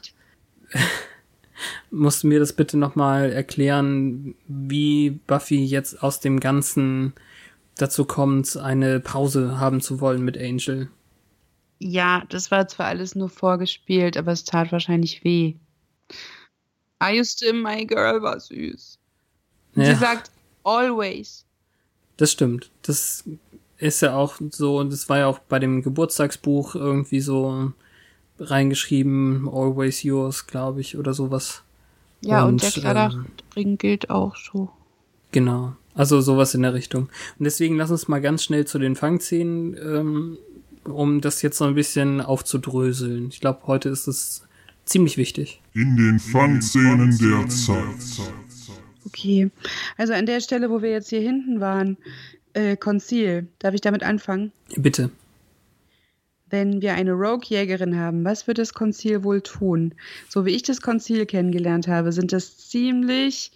musst du mir das bitte nochmal erklären, wie Buffy jetzt aus dem Ganzen dazu kommt, eine Pause haben zu wollen mit Angel. Ja, das war zwar alles nur vorgespielt, aber es tat wahrscheinlich weh. Are you still my girl war süß. Ja. Sie sagt always. Das stimmt. Das ist ja auch so, und das war ja auch bei dem Geburtstagsbuch irgendwie so reingeschrieben, always yours, glaube ich, oder sowas. Ja, und, Und, der Kladder ähm, gilt auch so. Genau. Also sowas in der Richtung. Und deswegen lass uns mal ganz schnell zu den Fangszenen, ähm, um das jetzt so ein bisschen aufzudröseln. Ich glaube, heute ist es ziemlich wichtig. In den Fangszenen der Zeit. Okay. Also an der Stelle, wo wir jetzt hier hinten waren, äh, Conceal, darf ich damit anfangen? Bitte. Wenn wir eine Rogue-Jägerin haben, was wird das Konzil wohl tun? So wie ich das Konzil kennengelernt habe, sind das ziemlich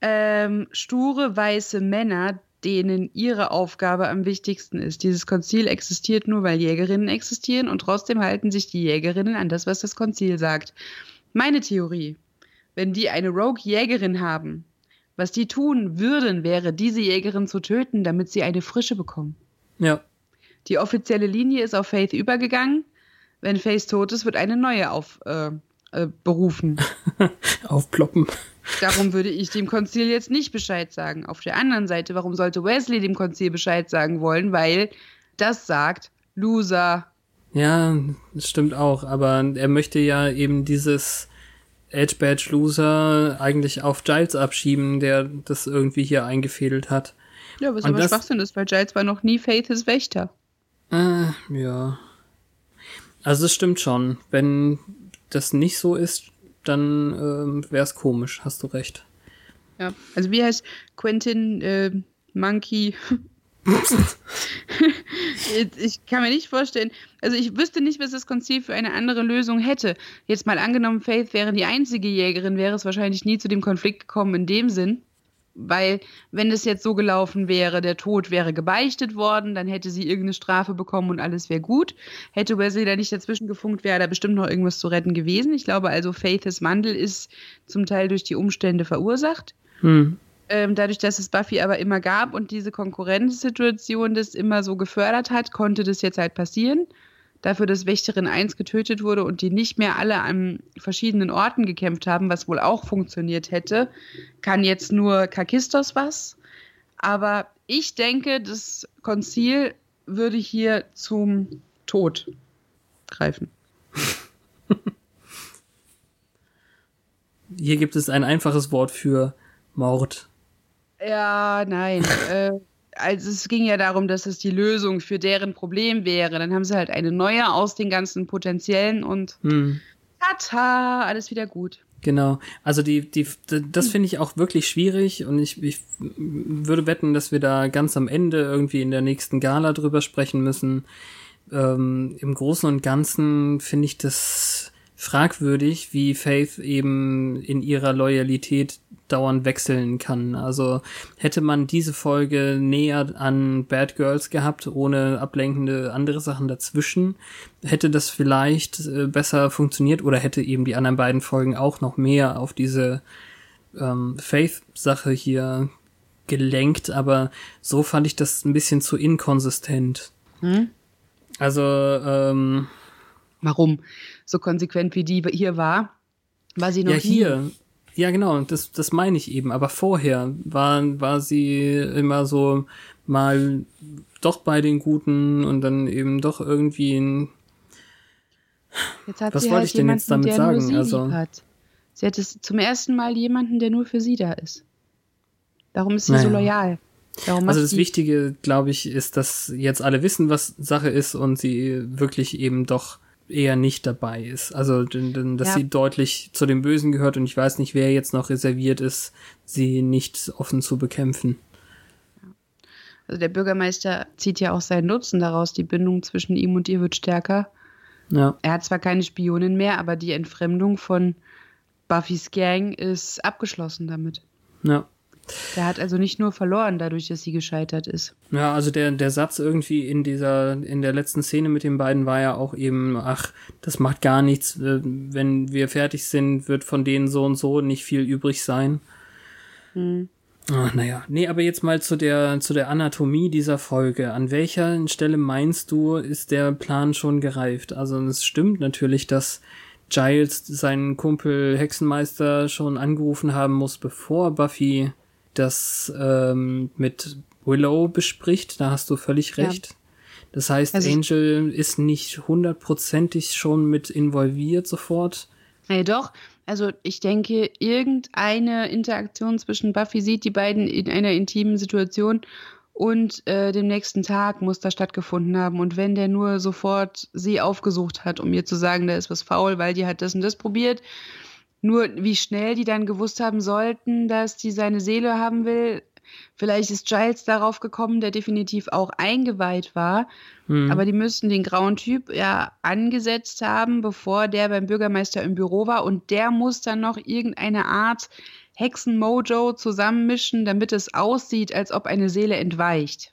ähm, sture weiße Männer, denen ihre Aufgabe am wichtigsten ist. Dieses Konzil existiert nur, weil Jägerinnen existieren und trotzdem halten sich die Jägerinnen an das, was das Konzil sagt. Meine Theorie, wenn die eine Rogue-Jägerin haben, was die tun würden, wäre, diese Jägerin zu töten, damit sie eine Frische bekommen. Ja. Die offizielle Linie ist auf Faith übergegangen. Wenn Faith tot ist, wird eine neue auf, äh, äh, berufen. Aufploppen. Darum würde ich dem Konzil jetzt nicht Bescheid sagen. Auf der anderen Seite, warum sollte Wesley dem Konzil Bescheid sagen wollen? Weil das sagt Loser. Ja, das stimmt auch. Aber er möchte ja eben dieses Edge Badge Loser eigentlich auf Giles abschieben, der das irgendwie hier eingefädelt hat. Ja, was Und aber das- Schwachsinn ist, weil Giles war noch nie Faiths Wächter. Äh, ja. Also es stimmt schon. Wenn das nicht so ist, dann ähm, wäre es komisch, hast du recht. Ja. Also wie heißt Quentin äh, Monkey? ich kann mir nicht vorstellen, also ich wüsste nicht, was das Konzil für eine andere Lösung hätte. Jetzt mal angenommen, Faith wäre die einzige Jägerin, wäre es wahrscheinlich nie zu dem Konflikt gekommen in dem Sinn. Weil, wenn es jetzt so gelaufen wäre, der Tod wäre gebeichtet worden, dann hätte sie irgendeine Strafe bekommen und alles wäre gut. Hätte Wesley da nicht dazwischen gefunkt, wäre da bestimmt noch irgendwas zu retten gewesen. Ich glaube also, Faiths Wandel ist zum Teil durch die Umstände verursacht. Hm. Ähm, dadurch, dass es Buffy aber immer gab und diese Konkurrenzsituation das immer so gefördert hat, konnte das jetzt halt passieren. Dafür, dass Wächterin 1 getötet wurde und die nicht mehr alle an verschiedenen Orten gekämpft haben, was wohl auch funktioniert hätte, kann jetzt nur Kakistos was. Aber ich denke, das Konzil würde hier zum Tod greifen. Hier gibt es ein einfaches Wort für Mord. Ja, nein. äh, also es ging ja darum, dass es die Lösung für deren Problem wäre. Dann haben sie halt eine neue aus den ganzen potenziellen und Hm. tata, alles wieder gut. Genau. Also die, die, das finde ich auch wirklich schwierig und ich, ich würde wetten, dass wir da ganz am Ende irgendwie in der nächsten Gala drüber sprechen müssen. Ähm, Im Großen und Ganzen finde ich das fragwürdig, wie Faith eben in ihrer Loyalität dauernd wechseln kann. Also hätte man diese Folge näher an Bad Girls gehabt, ohne ablenkende andere Sachen dazwischen, hätte das vielleicht äh, besser funktioniert oder hätte eben die anderen beiden Folgen auch noch mehr auf diese ähm, Faith-Sache hier gelenkt, aber so fand ich das ein bisschen zu inkonsistent. Hm? Also, ähm, Warum? So konsequent wie die hier war, war sie noch ja, nie. hier. Ja, genau, das, das meine ich eben. Aber vorher war, war sie immer so mal doch bei den Guten und dann eben doch irgendwie ein, Was sie wollte halt ich denn jetzt damit sagen? Also- hat. Sie hat es zum ersten Mal jemanden, der nur für sie da ist. Darum ist sie so Naja. loyal. Darum Also das Wichtige, glaube ich, ist, dass jetzt alle wissen, was Sache ist und sie wirklich eben doch eher nicht dabei ist. Also, dass Ja. sie deutlich zu den Bösen gehört und ich weiß nicht, wer jetzt noch reserviert ist, sie nicht offen zu bekämpfen. Also der Bürgermeister zieht ja auch seinen Nutzen daraus. Die Bindung zwischen ihm und ihr wird stärker. Ja, Er hat zwar keine Spionin mehr, aber die Entfremdung von Buffys Gang ist abgeschlossen damit. ja. Der hat also nicht nur verloren, dadurch, dass sie gescheitert ist. Ja, also der, der Satz irgendwie in dieser, in der letzten Szene mit den beiden war ja auch eben, ach, das macht gar nichts, äh, wenn wir fertig sind, wird von denen so und so nicht viel übrig sein. Ach, naja, nee, aber jetzt mal zu der, zu der Anatomie dieser Folge. An welcher Stelle meinst du, ist der Plan schon gereift? Also es stimmt natürlich, dass Giles seinen Kumpel Hexenmeister schon angerufen haben muss, bevor Buffy das ähm, mit Willow bespricht. Da hast du völlig Ja. recht. Das heißt, Also- Angel ist nicht hundertprozentig schon mit involviert sofort. Nee, doch. Also ich denke, irgendeine Interaktion zwischen Buffy sieht die beiden in einer intimen Situation und äh, dem nächsten Tag muss da stattgefunden haben. Und wenn der nur sofort sie aufgesucht hat, um ihr zu sagen, da ist was faul, weil die hat das und das probiert, nur wie schnell die dann gewusst haben sollten, dass die seine Seele haben will. Vielleicht ist Giles darauf gekommen, der definitiv auch eingeweiht war. Hm. Aber die müssten den grauen Typ ja angesetzt haben, bevor der beim Bürgermeister im Büro war. Und der muss dann noch irgendeine Art Hexenmojo zusammenmischen, damit es aussieht, als ob eine Seele entweicht.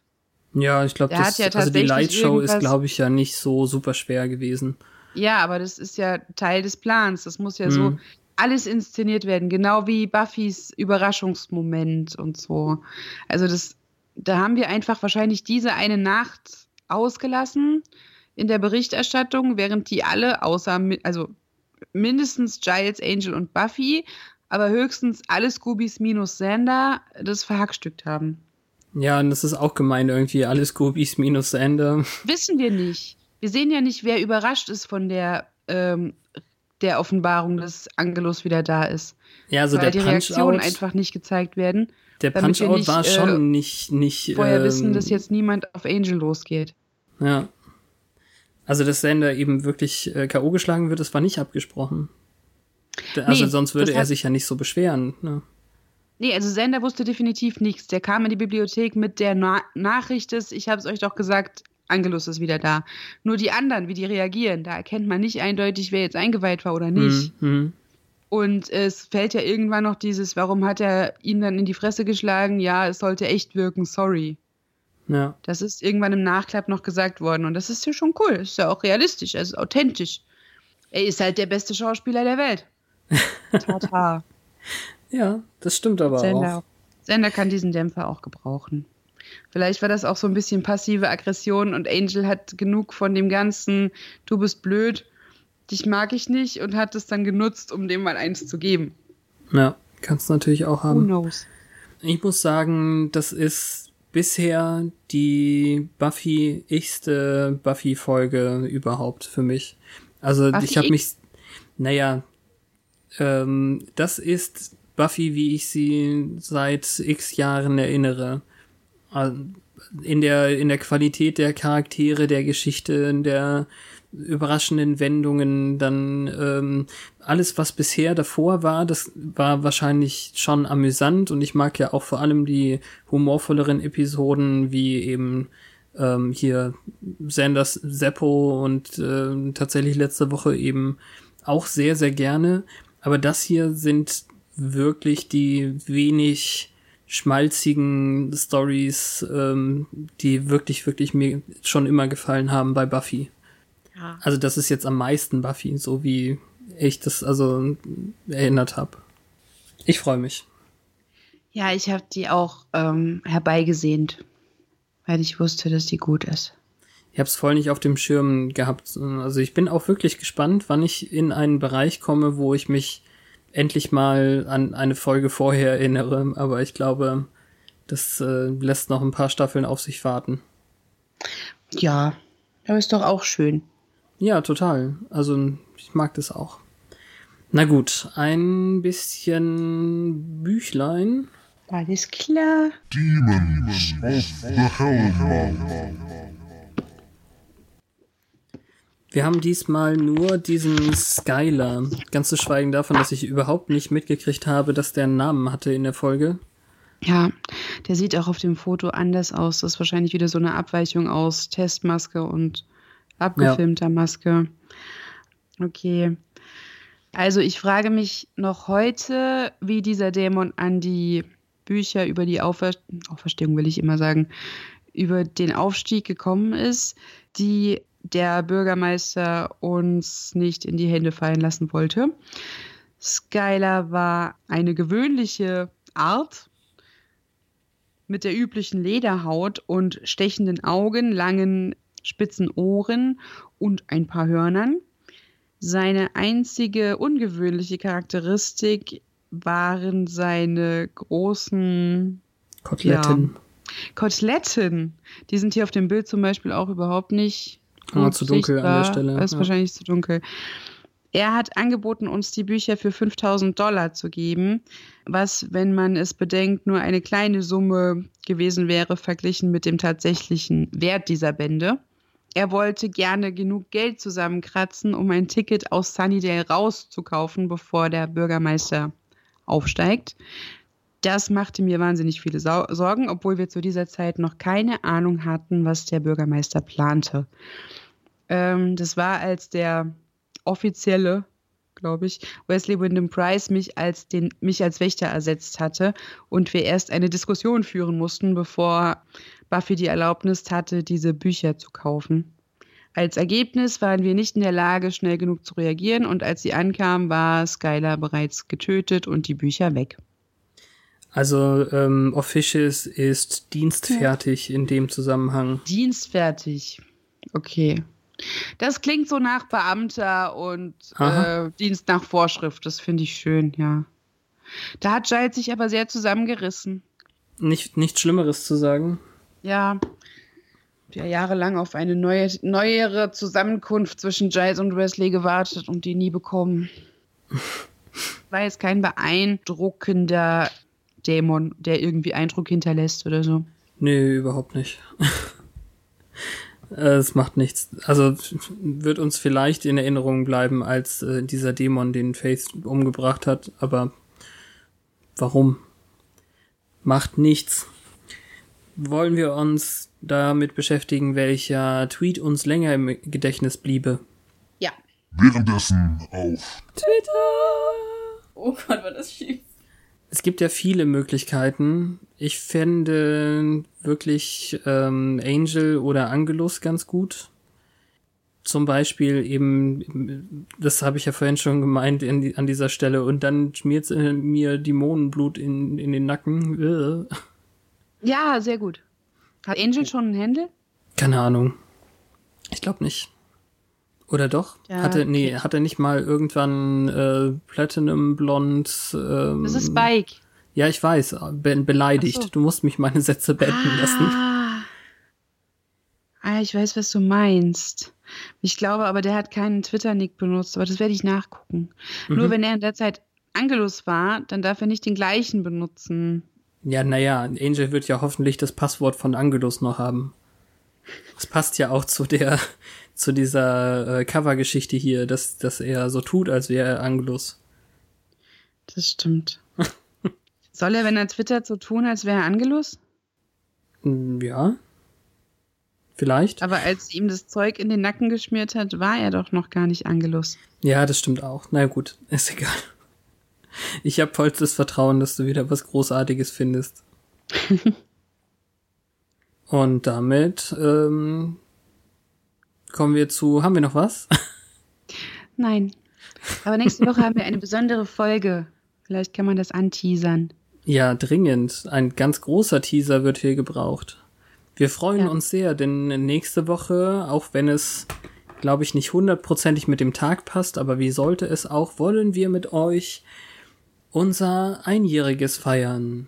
Ja, ich glaube, das ja also die Lightshow ist, glaube ich, ja nicht so super schwer gewesen. Ja, aber das ist ja Teil des Plans. Das muss ja so Mhm. Alles inszeniert werden, genau wie Buffys Überraschungsmoment und so. Also das, da haben wir einfach wahrscheinlich diese eine Nacht ausgelassen in der Berichterstattung, während die alle außer, also mindestens Giles, Angel und Buffy, aber höchstens alle Scoobies minus Sander das verhackstückt haben. Ja, und das ist auch gemein irgendwie. Alles Goobies minus Ende. Wissen wir nicht. Wir sehen ja nicht, wer überrascht ist von der, ähm, der Offenbarung, dass Angelus wieder da ist. Ja, also weil der die Reaktionen einfach nicht gezeigt werden. der Punch-Out war äh, schon nicht, nicht, Vorher ähm, wissen, dass jetzt niemand auf Angel losgeht. ja. Also, dass Sender eben wirklich äh, K.O. geschlagen wird, das war nicht abgesprochen. Also, Nee, sonst würde er sich ja nicht so beschweren. Ne? Nee, also Sender wusste definitiv nichts. Der kam in die Bibliothek mit der Na Nachricht des, ich habe es euch doch gesagt, Angelus ist wieder da. Nur die anderen, wie die reagieren, da erkennt man nicht eindeutig, wer jetzt eingeweiht war oder nicht. Hm, hm. Und es fällt ja irgendwann noch dieses, warum hat er ihn dann in die Fresse geschlagen? Ja, es sollte echt wirken, sorry. Ja. Das ist irgendwann im Nachklapp noch gesagt worden. Und das ist ja schon cool. Ist ja auch realistisch, es ist authentisch. Er ist halt der beste Schauspieler der Welt. Tata. ja, das stimmt aber Sender, auch. Sender kann diesen Dämpfer auch gebrauchen. Vielleicht war das auch so ein bisschen passive Aggression und Angel hat genug von dem ganzen, du bist blöd, dich mag ich nicht und hat es dann genutzt, um dem mal eins zu geben. Ja, kannst natürlich auch Who haben. knows? Ich muss sagen, das ist bisher die Buffy-ichste Buffy-Folge überhaupt für mich. Also Buffy ich habe ich- mich, naja, ähm, das ist Buffy, wie ich sie seit x Jahren erinnere. In der, in der Qualität der Charaktere, der Geschichte, in der überraschenden Wendungen, dann ähm, alles, was bisher davor war, das war wahrscheinlich schon amüsant und ich mag ja auch vor allem die humorvolleren Episoden, wie eben ähm, hier Sanders Seppo und ähm, tatsächlich letzte Woche eben auch sehr, sehr gerne. Aber das hier sind wirklich die wenig schmalzigen Stories, ähm, die wirklich, wirklich mir schon immer gefallen haben bei Buffy. Ja. Also das ist jetzt am meisten Buffy, so wie ich das also erinnert habe. Ich freue mich. Ja, ich habe die auch ähm, herbeigesehnt, weil ich wusste, dass die gut ist. Ich habe es voll nicht auf dem Schirm gehabt. Also ich bin auch wirklich gespannt, wann ich in einen Bereich komme, wo ich mich endlich mal an eine Folge vorher erinnere. Aber ich glaube, das äh, lässt noch ein paar Staffeln auf sich warten. Ja, aber ist doch auch schön. Ja, total. Also ich mag das auch. Na gut, ein bisschen Büchlein. Alles klar. Demons of the Hellmouth. Wir haben diesmal nur diesen Skylar. Ganz zu schweigen davon, dass ich überhaupt nicht mitgekriegt habe, dass der einen Namen hatte in der Folge. Ja, der sieht auch auf dem Foto anders aus. Das ist wahrscheinlich wieder so eine Abweichung aus Testmaske und abgefilmter Maske. Okay. Also ich frage mich noch heute, wie dieser Dämon an die Bücher über die Aufer Auferstehung, will ich immer sagen, über den Aufstieg gekommen ist, die der Bürgermeister uns nicht in die Hände fallen lassen wollte. Skylar war eine gewöhnliche Art mit der üblichen Lederhaut und stechenden Augen, langen spitzen Ohren und ein paar Hörnern. Seine einzige ungewöhnliche Charakteristik waren seine großen Koteletten. Koteletten. Die sind hier auf dem Bild zum Beispiel auch überhaupt nicht Ah, gut zu dunkel an der sichtbar. Stelle, Ist ja. wahrscheinlich zu dunkel. Er hat angeboten, uns die Bücher für 5000 Dollar zu geben, was, wenn man es bedenkt, nur eine kleine Summe gewesen wäre, verglichen mit dem tatsächlichen Wert dieser Bände. Er wollte gerne genug Geld zusammenkratzen, um ein Ticket aus Sunnydale rauszukaufen, bevor der Bürgermeister aufsteigt. Das machte mir wahnsinnig viele Sorgen, obwohl wir zu dieser Zeit noch keine Ahnung hatten, was der Bürgermeister plante. Ähm, das war, als der offizielle, glaube ich, Wesley Wyndham Price mich als, den, mich als Wächter ersetzt hatte und wir erst eine Diskussion führen mussten, bevor Buffy die Erlaubnis hatte, diese Bücher zu kaufen. Als Ergebnis waren wir nicht in der Lage, schnell genug zu reagieren und als sie ankam, war Skylar bereits getötet und die Bücher weg. Also ähm, Officious ist dienstfertig in dem Zusammenhang. Dienstfertig. Okay. Das klingt so nach Beamter und äh, Dienst nach Vorschrift. Das finde ich schön, ja. Da hat Giles sich aber sehr zusammengerissen. Nicht, nichts Schlimmeres zu sagen. Ja. Ja, jahrelang auf eine neue, neuere Zusammenkunft zwischen Giles und Wesley gewartet und die nie bekommen. War jetzt kein beeindruckender Dämon, der irgendwie Eindruck hinterlässt oder so. Nee, überhaupt nicht. Es macht nichts. Also wird uns vielleicht in Erinnerung bleiben als äh, dieser Dämon, den Faith umgebracht hat, aber warum? Macht nichts. Wollen wir uns damit beschäftigen, welcher Tweet uns länger im Gedächtnis bliebe? Ja. Währenddessen auf Oh Gott, war das schief. Es gibt ja viele Möglichkeiten. Ich fände wirklich ähm, Angel oder Angelus ganz gut. Zum Beispiel eben, das habe ich ja vorhin schon gemeint in an dieser Stelle, und dann schmiert äh, mir Dämonenblut in, in den Nacken. Ja, sehr gut. Hat Angel schon ein Händel? Keine Ahnung. Ich glaube nicht. Oder doch? Ja, hatte, nee, hat er nicht mal irgendwann äh, Platinum Blond? Ähm, Das ist Spike. Ja, ich weiß, be beleidigt. So. Du musst mich meine Sätze beenden lassen. Ah. ah, ich weiß, was du meinst. Ich glaube aber, der hat keinen Twitter-Nick benutzt, aber das werde ich nachgucken. Nur wenn er in der Zeit Angelus war, dann darf er nicht den gleichen benutzen. Ja, naja, Angel wird ja hoffentlich das Passwort von Angelus noch haben. Das passt ja auch zu der, zu dieser äh, Cover-Geschichte hier, dass, dass er so tut, als wäre er Angelus. Das stimmt. Soll er, wenn er twittert, so tun, als wäre er Angelus? Hm, Ja. Vielleicht. Aber als ihm das Zeug in den Nacken geschmiert hat, war er doch noch gar nicht Angelus. Ja, das stimmt auch. Na gut, ist egal. Ich habe vollstes Vertrauen, dass du wieder was Großartiges findest. Und damit ähm, kommen wir zu. Haben wir noch was? Nein. Aber nächste Woche haben wir eine besondere Folge. Vielleicht kann man das anteasern. Ja, dringend. Ein ganz großer Teaser wird hier gebraucht. Wir freuen Ja. uns sehr, denn nächste Woche, auch wenn es, glaube ich, nicht hundertprozentig mit dem Tag passt, aber wie sollte es auch, wollen wir mit euch unser Einjähriges feiern.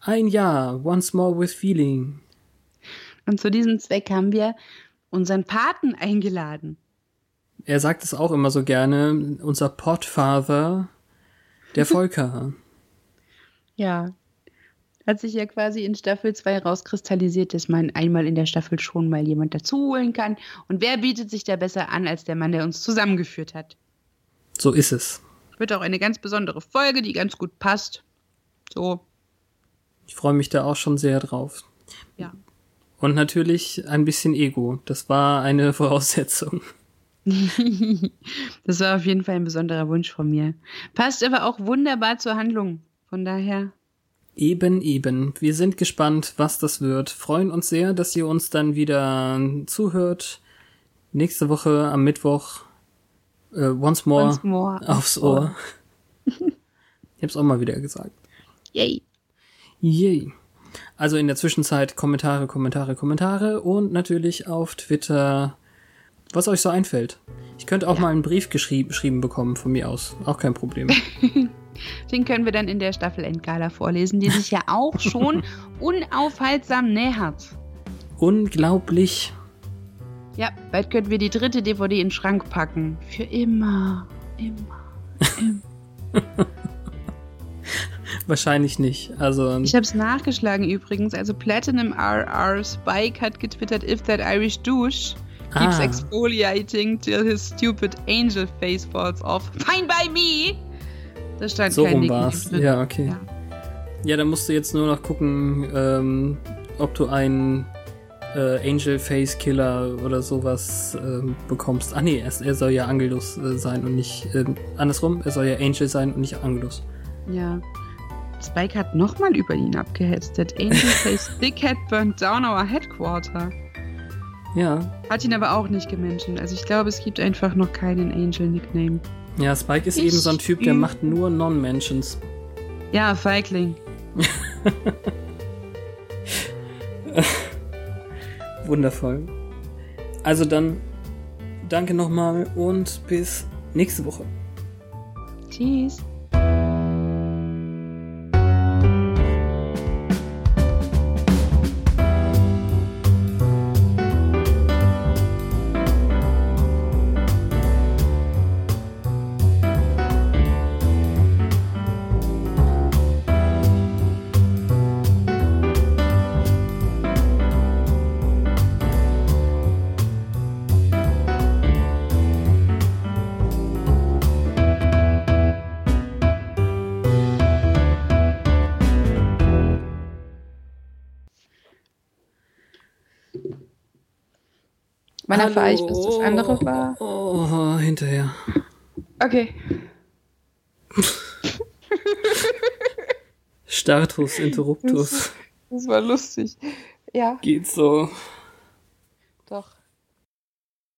Ein Jahr, once more with feeling. Und zu diesem Zweck haben wir unseren Paten eingeladen. Er sagt es auch immer so gerne, unser Podfather, der Volker. Ja. Hat sich ja quasi in Staffel 2 rauskristallisiert, dass man einmal in der Staffel schon mal jemand dazuholen kann. Und wer bietet sich da besser an als der Mann, der uns zusammengeführt hat? So ist es. Wird auch eine ganz besondere Folge, die ganz gut passt. So, Ich freue mich da auch schon sehr drauf. ja. Und natürlich ein bisschen Ego. Das war eine Voraussetzung. Das war auf jeden Fall ein besonderer Wunsch von mir. Passt aber auch wunderbar zur Handlung. Von daher, Eben, eben. Wir sind gespannt, was das wird. Freuen uns sehr, dass ihr uns dann wieder zuhört. Nächste Woche am Mittwoch. Äh, once more, once more aufs Ohr. ich hab's auch mal wieder gesagt. Yay. Yay. Also in der Zwischenzeit Kommentare, Kommentare, Kommentare und natürlich auf Twitter, was euch so einfällt. Ich könnte auch mal einen Brief geschrieben, geschrieben bekommen von mir aus. Auch kein Problem. Den können wir dann in der Staffel Endgala vorlesen, die sich ja auch schon unaufhaltsam nähert. Unglaublich. Ja, bald können wir die dritte DVD in den Schrank packen. Für immer. Immer. Wahrscheinlich nicht. Also Ich habe es nachgeschlagen übrigens. Also Platinum RR Spike hat getwittert, if that Irish douche keeps Ah. exfoliating till his stupid angel face falls off. Fine by me! Da stand so kein rum war's. Ja, okay. Ja. Ja, dann musst du jetzt nur noch gucken, ähm, ob du einen äh, Angel Face Killer oder sowas ähm, bekommst. Ah nee, er, er soll ja Angelus äh, sein und nicht ähm, andersrum. Er soll ja Angel sein und nicht Angelus. Ja. Spike hat nochmal über ihn abgehetzt. That angel face dickhead burnt down our headquarter. Ja. Hat ihn aber auch nicht gemenschen. Also ich glaube, es gibt einfach noch keinen Angel-Nickname. Ja, Spike ist Ich eben so ein Typ, der macht nur Non-Mentions. Ja, Feigling. Wundervoll. Also dann, danke nochmal und bis nächste Woche. Tschüss. Wann erfahre ich, was das andere war? Oh, hinterher. Okay. Status Interruptus. Das war lustig. Ja, Geht so.